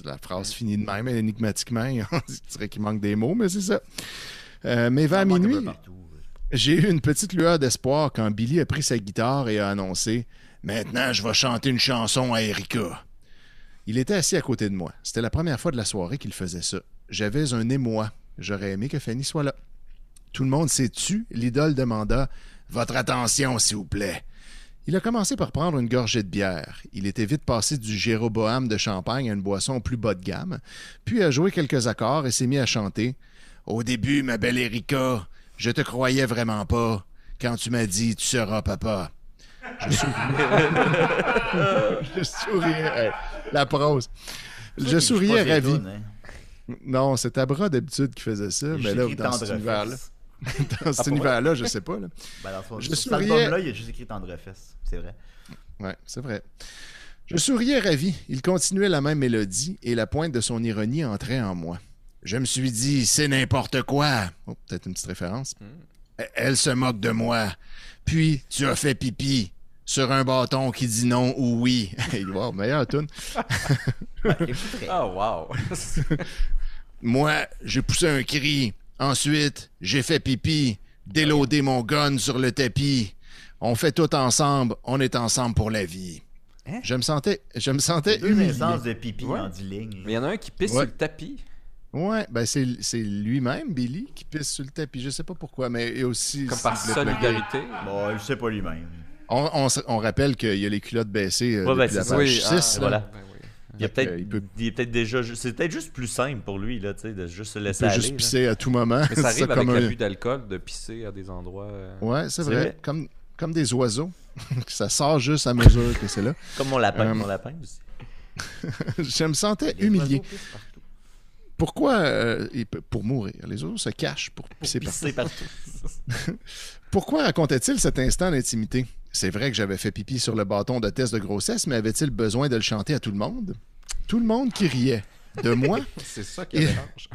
La phrase finit de même, énigmatiquement. On dirait qu'il manque des mots, mais c'est ça. Euh, mais vers minuit, j'ai eu une petite lueur d'espoir quand Billy a pris sa guitare et a annoncé Maintenant, je vais chanter une chanson à Erika. Il était assis à côté de moi. C'était la première fois de la soirée qu'il faisait ça. J'avais un émoi. J'aurais aimé que Fanny soit là. Tout le monde s'est tu. L'idole demanda Votre attention, s'il vous plaît. Il a commencé par prendre une gorgée de bière. Il était vite passé du Jéroboam de champagne à une boisson plus bas de gamme, puis a joué quelques accords et s'est mis à chanter. Au début, ma belle Erika, je te croyais vraiment pas quand tu m'as dit tu seras papa. Je souriais. je souriais. Hey, la prose. Je souriais ravi. hein. Non, c'est à bras d'habitude qui faisait ça, mais là, dans cet univers-là, dans cet univers-là, je sais pas. Là. Ben, dans son, Je sur cet souriais. album-là, il y a juste écrit Tendrefesse. C'est vrai. Ouais, c'est vrai. Je souriais ravi. Il continuait la même mélodie et la pointe de son ironie entrait en moi. Je me suis dit, c'est n'importe quoi. Oh, peut-être une petite référence. Elle se moque de moi. Puis, tu as fait pipi sur un bâton qui dit non ou oui. Wow, meilleure tune. Oh, wow. Moi, j'ai poussé un cri. Ensuite, j'ai fait pipi, déloadé mon gun sur le tapis. On fait tout ensemble, on est ensemble pour la vie. Je me sentais, je me sentais Deux humilié. instances de pipi Ouais. en 10 lignes. Mais il y en a un qui pisse Ouais. sur le tapis. Ouais, ben c'est, c'est lui-même, Billy, qui pisse sur le tapis. Je sais pas pourquoi, mais il aussi. Comme par solidarité. Bon, je sais pas lui-même. On, on rappelle qu'il y a les culottes baissées euh, Ouais, ben, la c'est ça. page Oui, 6. ah, voilà. ben oui. Il y a peut-être, euh, il peut- il est peut-être déjà, c'est peut-être juste plus simple pour lui là, tu sais, de juste se Il laisser peut aller. juste là. pisser à tout moment. Mais ça arrive C'est avec comme un- l'abus d'alcool de pisser à des endroits. euh, Ouais, c'est C'est vrai. vrai. Comme, comme des oiseaux. ça sort juste à mesure que c'est là. Comme mon lapin, Euh, mon lapin aussi. Je me sentais Les humilié. Pourquoi euh, Pour mourir. Les oiseaux se cachent pour pisser partout. Pourquoi racontait-il cet instant d'intimité? C'est vrai que j'avais fait pipi sur le bâton de test de grossesse, mais avait-il besoin de le chanter à tout le monde? Tout le monde qui riait. De moi, C'est ça qui mélange.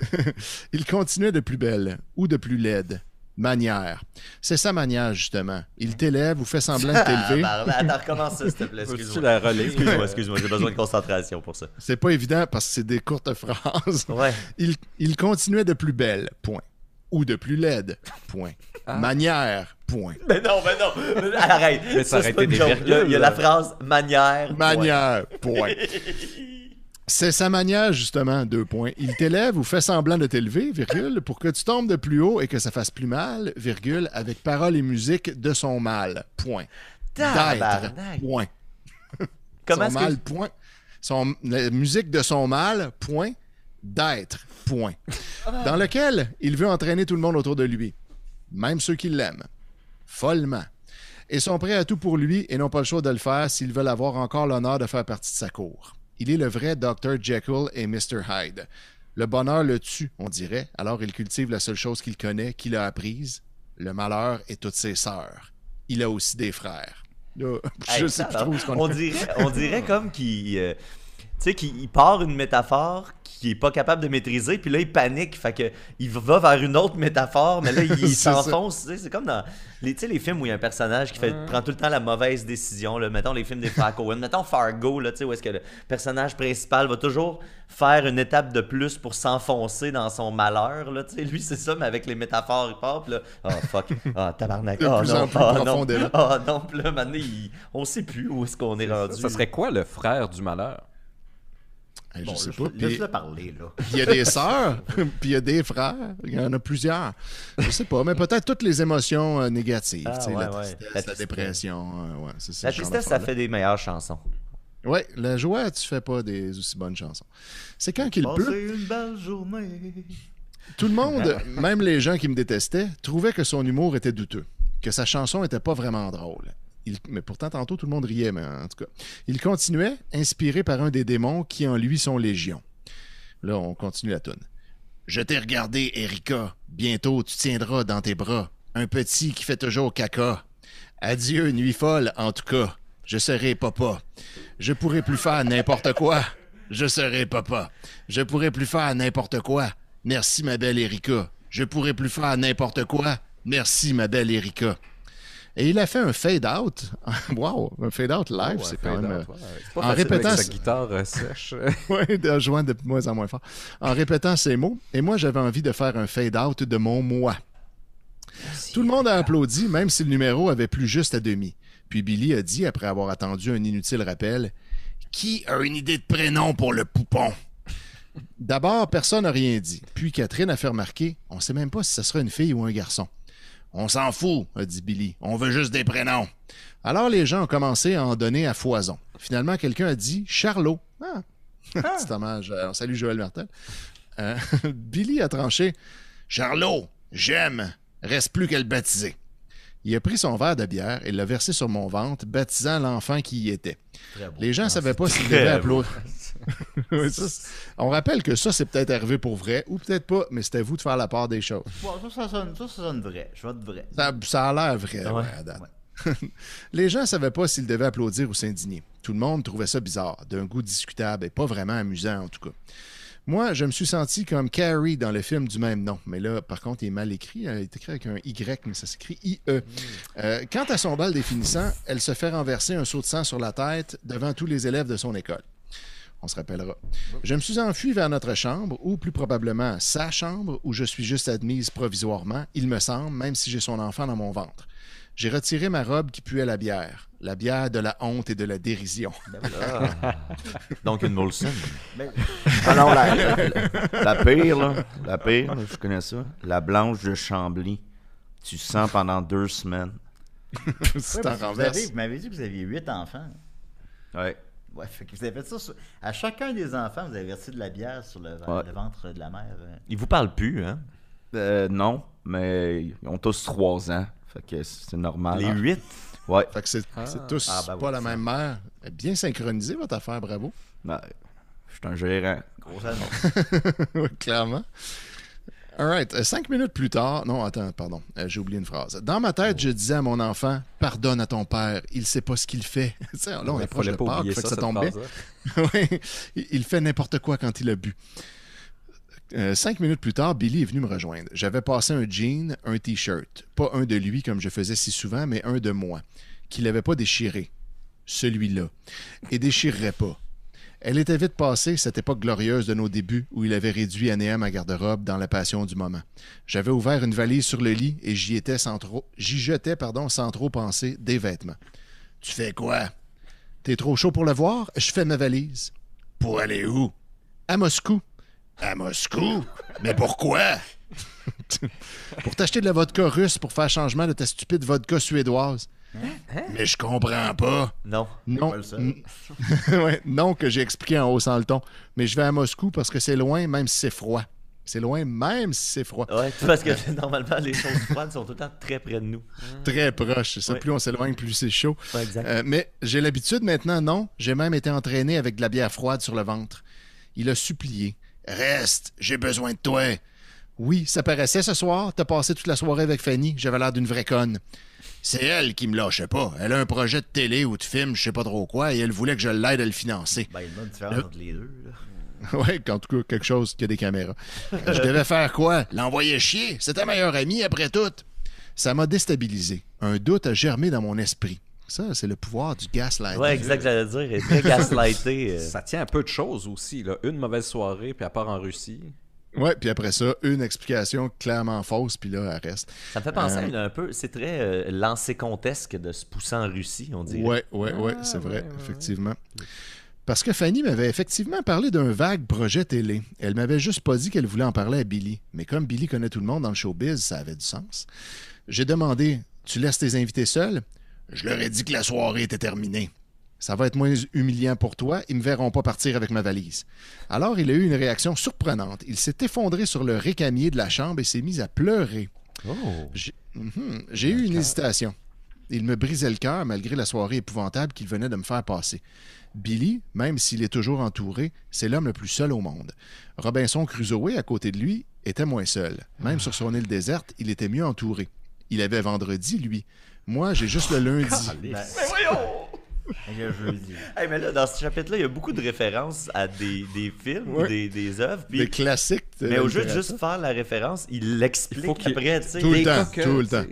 il continuait de plus belle ou de plus laide. Manière. C'est sa manière, justement. Il t'élève ou fait semblant de t'élever. Attends, recommence ça, s'il te plaît. Excuse-moi. Excuse-moi, excuse-moi, j'ai besoin de concentration pour ça. C'est pas évident parce que c'est des courtes phrases. Ouais. Il, il continuait de plus belle, point. Ou de plus laide, point. Ah. Manière, point. Mais non, mais non. Arrête. Mais ça une des virgules, Il y a la phrase manière. point. Manière, point. C'est sa manière, justement, deux points. Il t'élève ou fait semblant de t'élever, virgule, pour que tu tombes de plus haut et que ça fasse plus mal, virgule, avec paroles et musique de son mal, point. D'être, point. Comment son mal, que... point. Son, la musique de son mal, point. d'être, point. Dans lequel il veut entraîner tout le monde autour de lui, même ceux qui l'aiment, follement. Et sont prêts à tout pour lui et n'ont pas le choix de le faire s'ils veulent avoir encore l'honneur de faire partie de sa cour. Il est le vrai Dr. Jekyll et Mr. Hyde. Le bonheur le tue, on dirait, alors il cultive la seule chose qu'il connaît, qu'il a apprise, le malheur et toutes ses sœurs. Il a aussi des frères. Là, je Hey, sais ça, plus trop ce qu'on on dirait, on dirait comme qu'il, euh, part une métaphore qu'il est pas capable de maîtriser, puis là il panique, fait que il va vers une autre métaphore, mais là il s'enfonce. C'est comme dans les, tu sais, les films où il y a un personnage qui fait, prend tout le temps la mauvaise décision. Là. Mettons les films des frères Coen, mettons Fargo, là, tu sais, où est-ce que le personnage principal va toujours faire une étape de plus pour s'enfoncer dans son malheur. Là, tu sais. Lui c'est ça, mais avec les métaphores il part, puis là, oh fuck, ah tabarnak, oh plus non, en plus oh non, oh non, puis là maintenant il- on sait plus où est-ce qu'on est rendu. Ça serait quoi le frère du malheur? Hey, je sais laisse- pas. Puis- Laisse-le parler, là. Il y a des sœurs, puis il y a des frères. Il y en a plusieurs. Je sais pas, mais peut-être toutes les émotions euh, négatives. Ah, ouais, la, ouais. tristesse, La la, tristesse. dépression. euh, ouais, c'est ça, La tristesse, ça fait des meilleures chansons. Ouais, la joie, tu fais pas des aussi bonnes chansons. C'est quand qu'il pleut. Passez une belle journée. Tout le monde, même les gens qui me détestaient, trouvaient que son humour était douteux, que sa chanson était pas vraiment drôle. Mais pourtant, tantôt, tout le monde riait, mais en tout cas. Il continuait, inspiré par un des démons qui en lui sont légion. Là, on continue la toune. Je t'ai regardé, Erika. Bientôt, tu tiendras dans tes bras un petit qui fait toujours caca. Adieu, nuit folle, en tout cas. Je serai papa. Je pourrai plus faire n'importe quoi. Je serai papa. Je pourrai plus faire n'importe quoi. Merci, ma belle Erika. Je pourrai plus faire n'importe quoi. Merci, ma belle Erika. Et il a fait un fade-out. wow, un fade-out live, c'est quand même... euh, en répétant... Avec sa guitare euh, sèche. Oui, de joindre de moins en moins fort. En répétant ces mots, et moi j'avais envie de faire un fade-out de mon moi. Tout le monde a applaudi, même si le numéro avait plus juste à demi. Puis Billy a dit, après avoir attendu un inutile rappel, Qui a une idée de prénom pour le poupon? D'abord, personne n'a rien dit. Puis Catherine a fait remarquer, on sait même pas si ce sera une fille ou un garçon. On s'en fout, a dit Billy. On veut juste des prénoms. Alors les gens ont commencé à en donner à foison. Finalement, quelqu'un a dit Charlot. Ah, Petit hommage. euh, on salue Joël Martel. Euh, Billy a tranché Charlot, j'aime. Reste plus qu'à le baptiser. Il a pris son verre de bière et l'a versé sur mon ventre, baptisant l'enfant qui y était. Les gens ne savaient pas s'ils devaient applaudir. Ça, on rappelle que ça, c'est peut-être arrivé pour vrai, ou peut-être pas, mais c'était vous de faire la part des choses. Bon, ça, ça sonne, ça, ça sonne vrai. Je vote vrai. Ça, ça a l'air vrai, Ouais. Les gens ne savaient pas s'ils devaient applaudir ou s'indigner. Tout le monde trouvait ça bizarre, d'un goût discutable et pas vraiment amusant en tout cas. Moi, je me suis senti comme Carrie dans le film du même nom. Mais là, par contre, il est mal écrit. Euh, Il est écrit avec un Y, mais ça s'écrit I-E. Euh, quant à son bal définissant, elle se fait renverser un seau de sang sur la tête devant tous les élèves de son école. On se rappellera. Je me suis enfui vers notre chambre, ou plus probablement sa chambre, où je suis juste admise provisoirement, il me semble, même si j'ai son enfant dans mon ventre. J'ai retiré ma robe qui puait la bière. La bière de la honte et de la dérision. Donc une Molson. Ah non, la, la, la pire, là, la pire, là, je connais ça. La blanche de Chambly. Tu sens pendant deux semaines. Ouais, t'en renverses. avez, vous m'avez dit que vous aviez huit enfants. Ouais. Ouais, fait que vous avez fait ça. sur- À chacun des enfants, vous avez versé de la bière sur le, Ouais. le ventre de la mère. euh. Il vous parle plus, hein? Euh, non, mais ils ont tous trois ans. Fait que c'est normal. Les huit? Ouais. Fait que c'est c'est tous Ah, ben pas oui, la ça. même mère. Bien synchronisé, votre affaire, bravo. Ben, je suis un gérant. Gros annonce. Oui, Clairement. All right. euh, Cinq minutes plus tard. Non, attends, pardon. euh, J'ai oublié une phrase. Dans ma tête, je disais à mon enfant Pardonne à ton père, il sait pas ce qu'il fait. Là, on approche de pas Pâques, oublier fait que ça, tombe bien. il fait n'importe quoi quand il a bu. Euh, cinq minutes plus tard, Billy est venu me rejoindre. J'avais passé un jean, un t-shirt. Pas un de lui comme je faisais si souvent, mais un de moi, qu'il n'avait pas déchiré. Celui-là. Et déchirerait pas. Elle était vite passée, cette époque glorieuse de nos débuts où il avait réduit à néant ma garde-robe dans la passion du moment. J'avais ouvert une valise sur le lit et j'y étais sans trop, j'y jetais, pardon, sans trop penser, des vêtements. Tu fais quoi? T'es trop chaud pour le voir? Je fais ma valise. Pour aller où? À Moscou. À Moscou? Mais pourquoi? pour t'acheter de la vodka russe pour faire changement de ta stupide vodka suédoise. Mais je comprends pas. Non. Non. pas le seul. N- Ouais, non que j'ai expliqué en haussant le ton. Mais je vais à Moscou parce que c'est loin, même si c'est froid. C'est loin, même si c'est froid. Ouais, parce que normalement, les choses froides sont tout le temps très près de nous. Très proche. C'est ça, Ouais. plus on s'éloigne, plus c'est chaud. Ouais, exact. Euh, mais j'ai l'habitude maintenant, non. J'ai même été entraîné avec de la bière froide sur le ventre. Il a supplié. Reste, j'ai besoin de toi. Oui, ça paraissait ce soir. T'as passé toute la soirée avec Fanny. J'avais l'air d'une vraie conne. C'est elle qui me lâchait pas. Elle a un projet de télé ou de film, je sais pas trop quoi, et elle voulait que je l'aide à le financer. Ben, il y a une différence Le- entre les deux. Là. Ouais, en tout cas, quelque chose qui a des caméras. Je devais faire quoi? L'envoyer chier? C'était meilleur ami après tout. Ça m'a déstabilisé. Un doute a germé dans mon esprit. Ça, c'est le pouvoir du gaslighting. Ouais, exact, j'allais dire. Est très gaslighté. euh. Ça tient un peu de choses aussi. Là. Une mauvaise soirée, puis à part en Russie. Ouais, puis après ça, une explication clairement fausse, puis là, elle reste. Ça me fait penser Euh, à un peu. C'est très euh, lancé contesque de se pousser en Russie, on dirait. Ouais, ouais, ouais, c'est vrai, effectivement. Parce que Fanny m'avait effectivement parlé d'un vague projet télé. Elle m'avait juste pas dit qu'elle voulait en parler à Billy. Mais comme Billy connaît tout le monde dans le showbiz, ça avait du sens. J'ai demandé Tu laisses tes invités seuls Je leur ai dit que la soirée était terminée. Ça va être moins humiliant pour toi, ils me verront pas partir avec ma valise. Alors il a eu une réaction surprenante. Il s'est effondré sur le récamier de la chambre et s'est mis à pleurer. Oh. J'ai Mhm. J'ai eu une hésitation. Il me brisait le cœur malgré la soirée épouvantable qu'il venait de me faire passer. Billy, même s'il est toujours entouré, c'est l'homme le plus seul au monde. Robinson Crusoe, à côté de lui, était moins seul. Même sur son île déserte, il était mieux entouré. Il avait vendredi, lui. Moi, j'ai juste le lundi. Mais voyons! Le jeudi. Hey, mais là, dans ce chapitre-là, il y a beaucoup de références à des, des films Ouais. des, des œuvres. puis- Des classiques. de mais au jeu de juste faire la référence, il l'explique faut qu'il- après, tu sais. Tout le temps, Que tout le temps.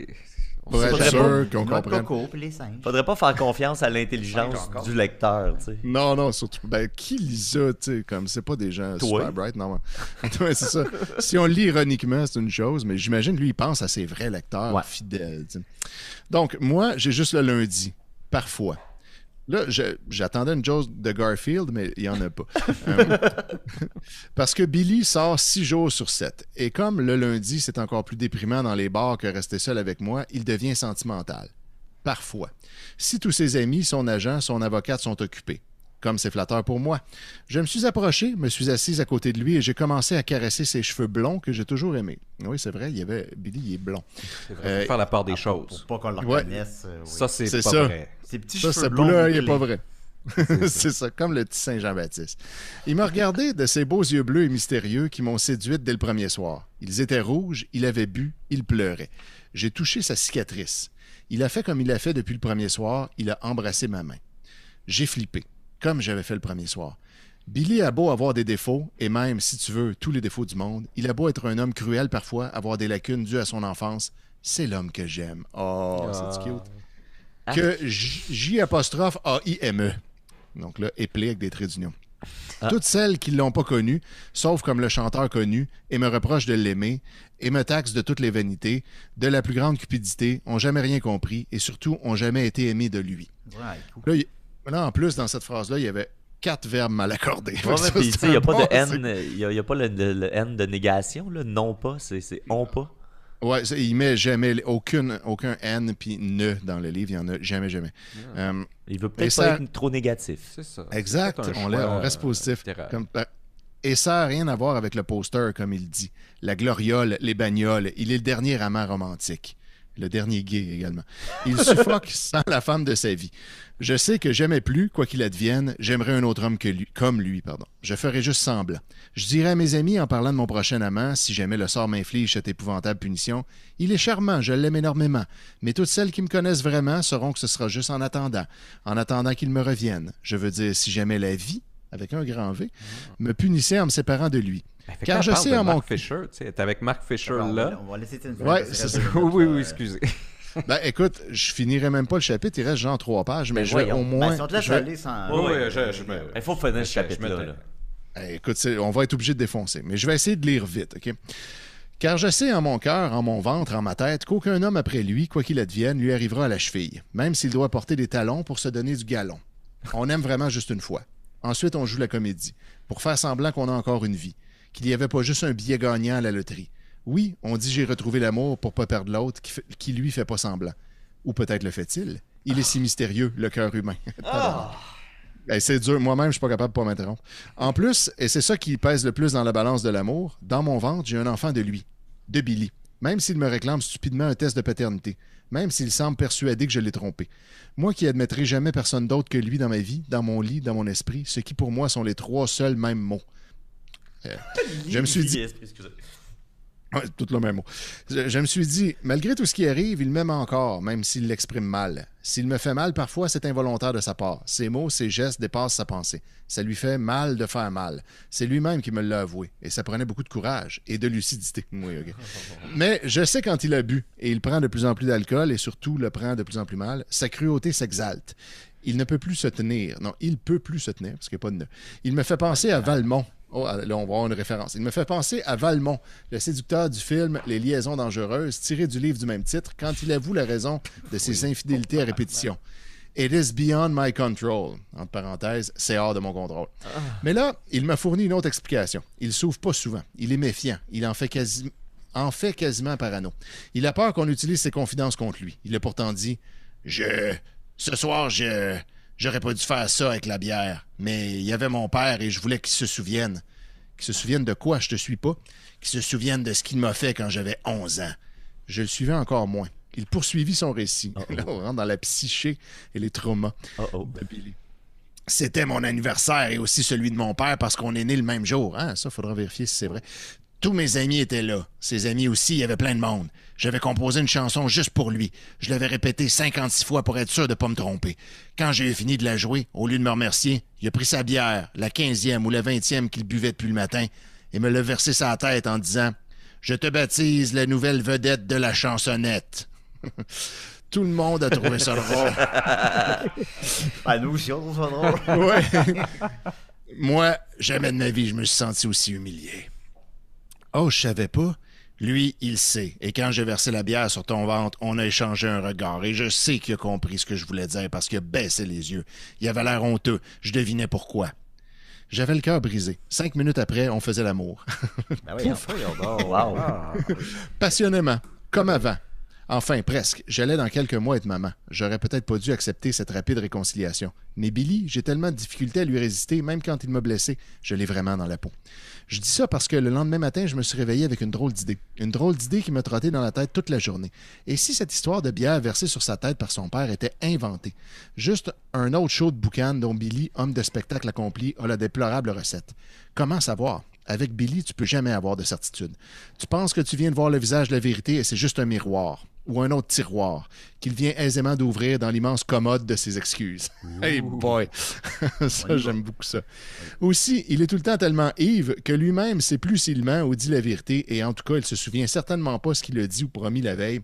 Pour être sûr qu'on comprenne. coco puis les singes. Faudrait pas faire confiance à l'intelligence du lecteur, tu sais. Non, non, surtout. Ben, qui lit ça, tu sais, comme c'est pas des gens Toi. super bright, non. c'est ça. Si on lit ironiquement, c'est une chose, mais j'imagine lui, il pense à ses vrais lecteurs Ouais. fidèles. Donc, moi, j'ai juste le lundi, parfois. Là, j'attendais une chose de Garfield, mais il n'y en a pas. Euh, parce que Billy sort six jours sur sept. Et comme le lundi, c'est encore plus déprimant dans les bars que rester seul avec moi, il devient sentimental. Parfois. Si tous ses amis, son agent, son avocate sont occupés. Comme c'est flatteur pour moi. Je me suis approché, me suis assise à côté de lui et j'ai commencé à caresser ses cheveux blonds que j'ai toujours aimés. Oui, c'est vrai, il y avait Billy, il est blond. C'est vrai, Euh, faut faire la part des Pour choses. pas qu'on le reconnaisse. euh, oui. Ça, c'est C'est pas ça. vrai. Ces petits Ça, cheveux ce blonds. il n'est bouclés. pas vrai. c'est ça, comme le petit Saint-Jean-Baptiste. Il m'a regardé de ses beaux yeux bleus et mystérieux qui m'ont séduite dès le premier soir. Ils étaient rouges, il avait bu, il pleurait. J'ai touché sa cicatrice. Il a fait comme il a fait depuis le premier soir, il a embrassé ma main. J'ai flippé, comme j'avais fait le premier soir. Billy a beau avoir des défauts, et même, si tu veux, tous les défauts du monde, il a beau être un homme cruel parfois, avoir des lacunes dues à son enfance, c'est l'homme que j'aime. Oh, c'est cute que J, J apostrophe A-I-M-E. Donc là, éplé avec des traits d'union. Toutes celles qui ne l'ont pas connu, sauf comme le chanteur connu, et me reprochent de l'aimer, et me taxent de toutes les vanités, de la plus grande cupidité, ont jamais rien compris, et surtout ont jamais été aimés de lui. Ouais, cool. Là, là, en plus, dans cette phrase-là, il y avait quatre verbes mal accordés. Ouais, il n'y a un pas bon- de N, il y a, pas le, le- le N de négation, là. Non pas, c'est c'est on pas. Ouais, il met jamais aucune, aucun N puis ne dans le livre. Il n'y en a jamais, jamais. Euh, Il veut peut-être ça- pas être trop négatif. C'est ça. Exact, on, l'a- choix, on reste euh, positif. Comme- euh, et ça n'a rien à voir avec le poster, comme il dit. La gloriole, les bagnoles, il est le dernier amant romantique. Le dernier gay également. Il suffoque sans la femme de sa vie. Je sais que j'aimais plus, quoi qu'il advienne, j'aimerais un autre homme que lui, comme lui. pardon. Je ferai juste semblant. Je dirais à mes amis en parlant de mon prochain amant, si jamais le sort m'inflige cette épouvantable punition, il est charmant, je l'aime énormément. Mais toutes celles qui me connaissent vraiment sauront que ce sera juste en attendant, en attendant qu'il me revienne. Je veux dire, si jamais la vie, avec un grand V, me punissait en me séparant de lui. Ben, fait Car je sais en mon- Mark Fisher, tu sais, avec Mark Fisher va- là. On va laisser Tim Ouais, Ferriss c'est rester ça. notre, oui, oui, excusez. Ben écoute, je finirai même pas le chapitre, il reste genre trois pages, mais Ben je vais au Ben, moins. si on te laisse je vais- aller sans. Oui, oui, je, je me. Il faut finir ce je- je me chapitre-là. là. Écoute, on va être obligé de défoncer, mais je vais essayer de lire vite, OK? Car je sais en mon cœur, en mon ventre, en ma tête, qu'aucun homme après lui, quoi qu'il advienne, lui arrivera à la cheville, même s'il doit porter des talons pour se donner du galon. On aime vraiment juste une fois. Ensuite, on joue la comédie, pour faire semblant qu'on a encore une vie, qu'il n'y avait pas juste un billet gagnant à la loterie. Oui, on dit j'ai retrouvé l'amour pour pas perdre l'autre, qui, lui fait pas semblant. Ou peut-être le fait-il. Il est si mystérieux, le cœur humain. Ben, c'est dur. Moi-même, je suis pas capable de pas m'interrompre. En plus, et c'est ça qui pèse le plus dans la balance de l'amour, dans mon ventre, j'ai un enfant de lui, de Billy. Même s'il me réclame stupidement un test de paternité, même s'il semble persuadé que je l'ai trompé. Moi qui admettrai jamais personne d'autre que lui dans ma vie, dans mon lit, dans mon esprit, ce qui pour moi sont les trois seuls mêmes mots. Je me suis dit, Ouais, tout le même mot. Je, je me suis dit, malgré tout ce qui arrive, il m'aime encore, même s'il l'exprime mal. S'il me fait mal, parfois, c'est involontaire de sa part. Ses mots, ses gestes dépassent sa pensée. Ça lui fait mal de faire mal. C'est lui-même qui me l'a avoué. Et ça prenait beaucoup de courage et de lucidité. Oui. Mais je sais quand il a bu et il prend de plus en plus d'alcool et surtout le prend de plus en plus mal, sa cruauté s'exalte. Il ne peut plus se tenir. Non, il peut plus se tenir parce qu'il n'y a pas de. Il me fait penser à Valmont. Oh, là, on va avoir une référence. Il me fait penser à Valmont, le séducteur du film Les liaisons dangereuses, tiré du livre du même titre, quand il avoue la raison de ses infidélités à répétition. It is beyond my control. Entre parenthèses, c'est hors de mon contrôle. Mais là, il m'a fourni une autre explication. Il s'ouvre pas souvent. Il est méfiant. Il en fait quasi- en fait quasiment parano. Il a peur qu'on utilise ses confidences contre lui. Il a pourtant dit Je. Ce soir, je. J'aurais pas dû faire ça avec la bière. Mais il y avait mon père et je voulais qu'il se souvienne. Qu'il se souvienne de quoi, je te suis pas. Qu'il se souvienne de ce qu'il m'a fait quand j'avais 11 ans. Je le suivais encore moins. Il poursuivit son récit. Là, on rentre dans la psyché et les traumas Oh, oh. de Billy. C'était mon anniversaire et aussi celui de mon père parce qu'on est né le même jour. Hein, ça, faudra vérifier si c'est vrai. Tous mes amis étaient là. Ses amis aussi, il y avait plein de monde. J'avais composé une chanson juste pour lui. Je l'avais répétée 56 fois pour être sûr de pas me tromper. Quand j'ai eu fini de la jouer, au lieu de me remercier, il a pris sa bière, la 15e ou la 20e qu'il buvait depuis le matin, et me l'a versé sa tête en disant Je te baptise la nouvelle vedette de la chansonnette. Tout le monde a trouvé ça drôle. Ah, nous aussi, on trouve ça drôle. Ouais. Moi, jamais de ma vie, je me suis senti aussi humilié. Oh, je savais pas. Lui, il sait. Et quand j'ai versé la bière sur ton ventre, on a échangé un regard. Et je sais qu'il a compris ce que je voulais dire parce qu'il a baissé les yeux. Il avait l'air honteux. Je devinais pourquoi. J'avais le cœur brisé. Cinq minutes après, on faisait l'amour. Ben oui, Wow. Passionnément, comme avant. Enfin, presque. J'allais dans quelques mois être maman. J'aurais peut-être pas dû accepter cette rapide réconciliation. Mais Billy, j'ai tellement de difficultés à lui résister, même quand il m'a blessé, je l'ai vraiment dans la peau. Je dis ça parce que le lendemain matin, je me suis réveillé avec une drôle d'idée. Une drôle d'idée qui me trottait dans la tête toute la journée. Et si cette histoire de bière versée sur sa tête par son père était inventée? Juste un autre show de boucan dont Billy, homme de spectacle accompli, a la déplorable recette. Comment savoir? Avec Billy, tu peux jamais avoir de certitude. Tu penses que tu viens de voir le visage de la vérité et c'est juste un miroir ou un autre tiroir qu'il vient aisément d'ouvrir dans l'immense commode de ses excuses. Hey boy! ça, j'aime beaucoup ça. Aussi, il est tout le temps tellement Yves que lui-même sait plus s'il ment ou dit la vérité et en tout cas, il se souvient certainement pas ce qu'il a dit ou promis la veille.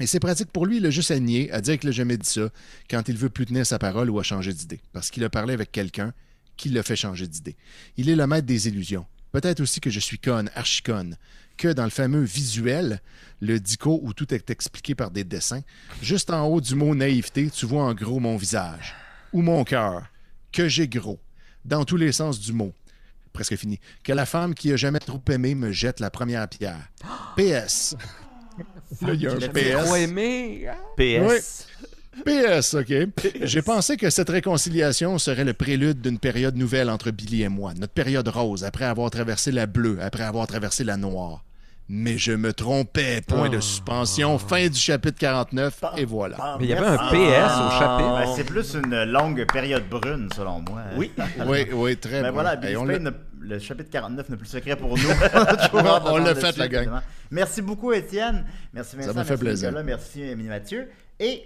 Et c'est pratique pour lui, il a juste à nier, à dire qu'il n'a jamais dit ça, quand il veut plus tenir sa parole ou à changer d'idée. Parce qu'il a parlé avec quelqu'un qui l'a fait changer d'idée. Il est le maître des illusions. Peut-être aussi que je suis conne, archi-conne, que dans le fameux visuel, le dico où tout est expliqué par des dessins, juste en haut du mot naïveté, tu vois en gros mon visage ou mon cœur, que j'ai gros, dans tous les sens du mot. Presque fini. Que la femme qui a jamais trop aimé me jette la première pierre. PS. Là, il y a un PS. Trop aimé. PS. PS, OK. J'ai pensé que cette réconciliation serait le prélude d'une période nouvelle entre Billy et moi, notre période rose, après avoir traversé la bleue, après avoir traversé la noire. Mais je me trompais, point de suspension, fin du chapitre 49, et voilà. Mais il y avait un PS au chapitre. Ben, c'est plus une longue période brune, selon moi. Oui. Oui, oui, très Ben bien. voilà, Billy Spade le chapitre 49 n'est plus secret pour nous. on l'a fait, la gang. Merci beaucoup, Étienne. Merci Vincent. m'a fait merci plaisir. Nicolas, merci Émilie Mathieu. Et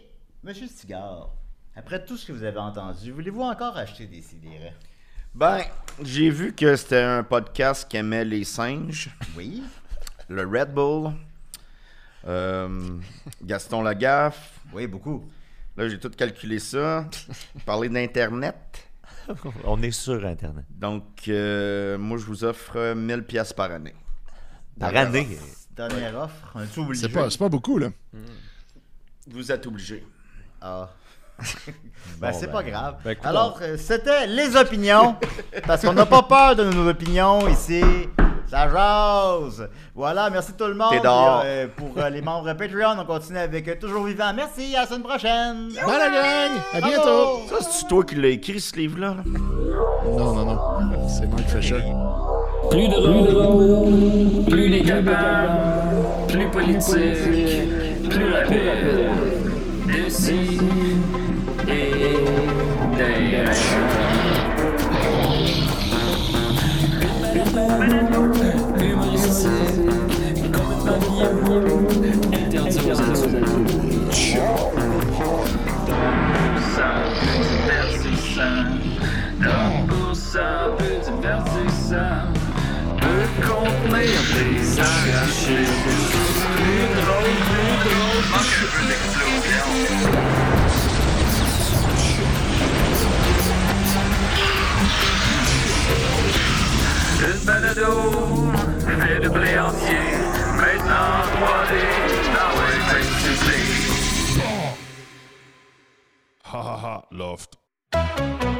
Monsieur Stigard, après tout ce que vous avez entendu, voulez-vous encore acheter des sidérés? Ben, j'ai vu que c'était un podcast qui aimait les singes, Oui. le Red Bull, euh, Gaston Lagaffe. Oui, beaucoup. Là, j'ai tout calculé ça. Parler d'Internet. On est sur Internet. Donc, euh, moi, je vous offre 1000 pièces par année. Par année? Dernière offre. Un tout obligé. C'est pas, c'est pas beaucoup, là. Vous êtes obligés. Ah. Ben, c'est ben, pas grave. ben, Alors, euh, c'était les opinions. parce qu'on n'a pas peur de nos opinions ici. Ça jase! Voilà, merci tout le monde. Et, euh, pour euh, les membres Patreon, on continue avec euh, Toujours Vivant. Merci, à la semaine prochaine! Bye la gang! À Bravo! bientôt! Ça, c'est toi qui l'as écrit, ce livre-là? là? Non, non, non. C'est Mike Fisher. Plus de rôle, plus les capables, plus politique, plus rapide. Peut divertissant, peut contenir des. Une balado, fait de blé entier, maintenant 3D, dans ouais, fait Ha ha ha, loft.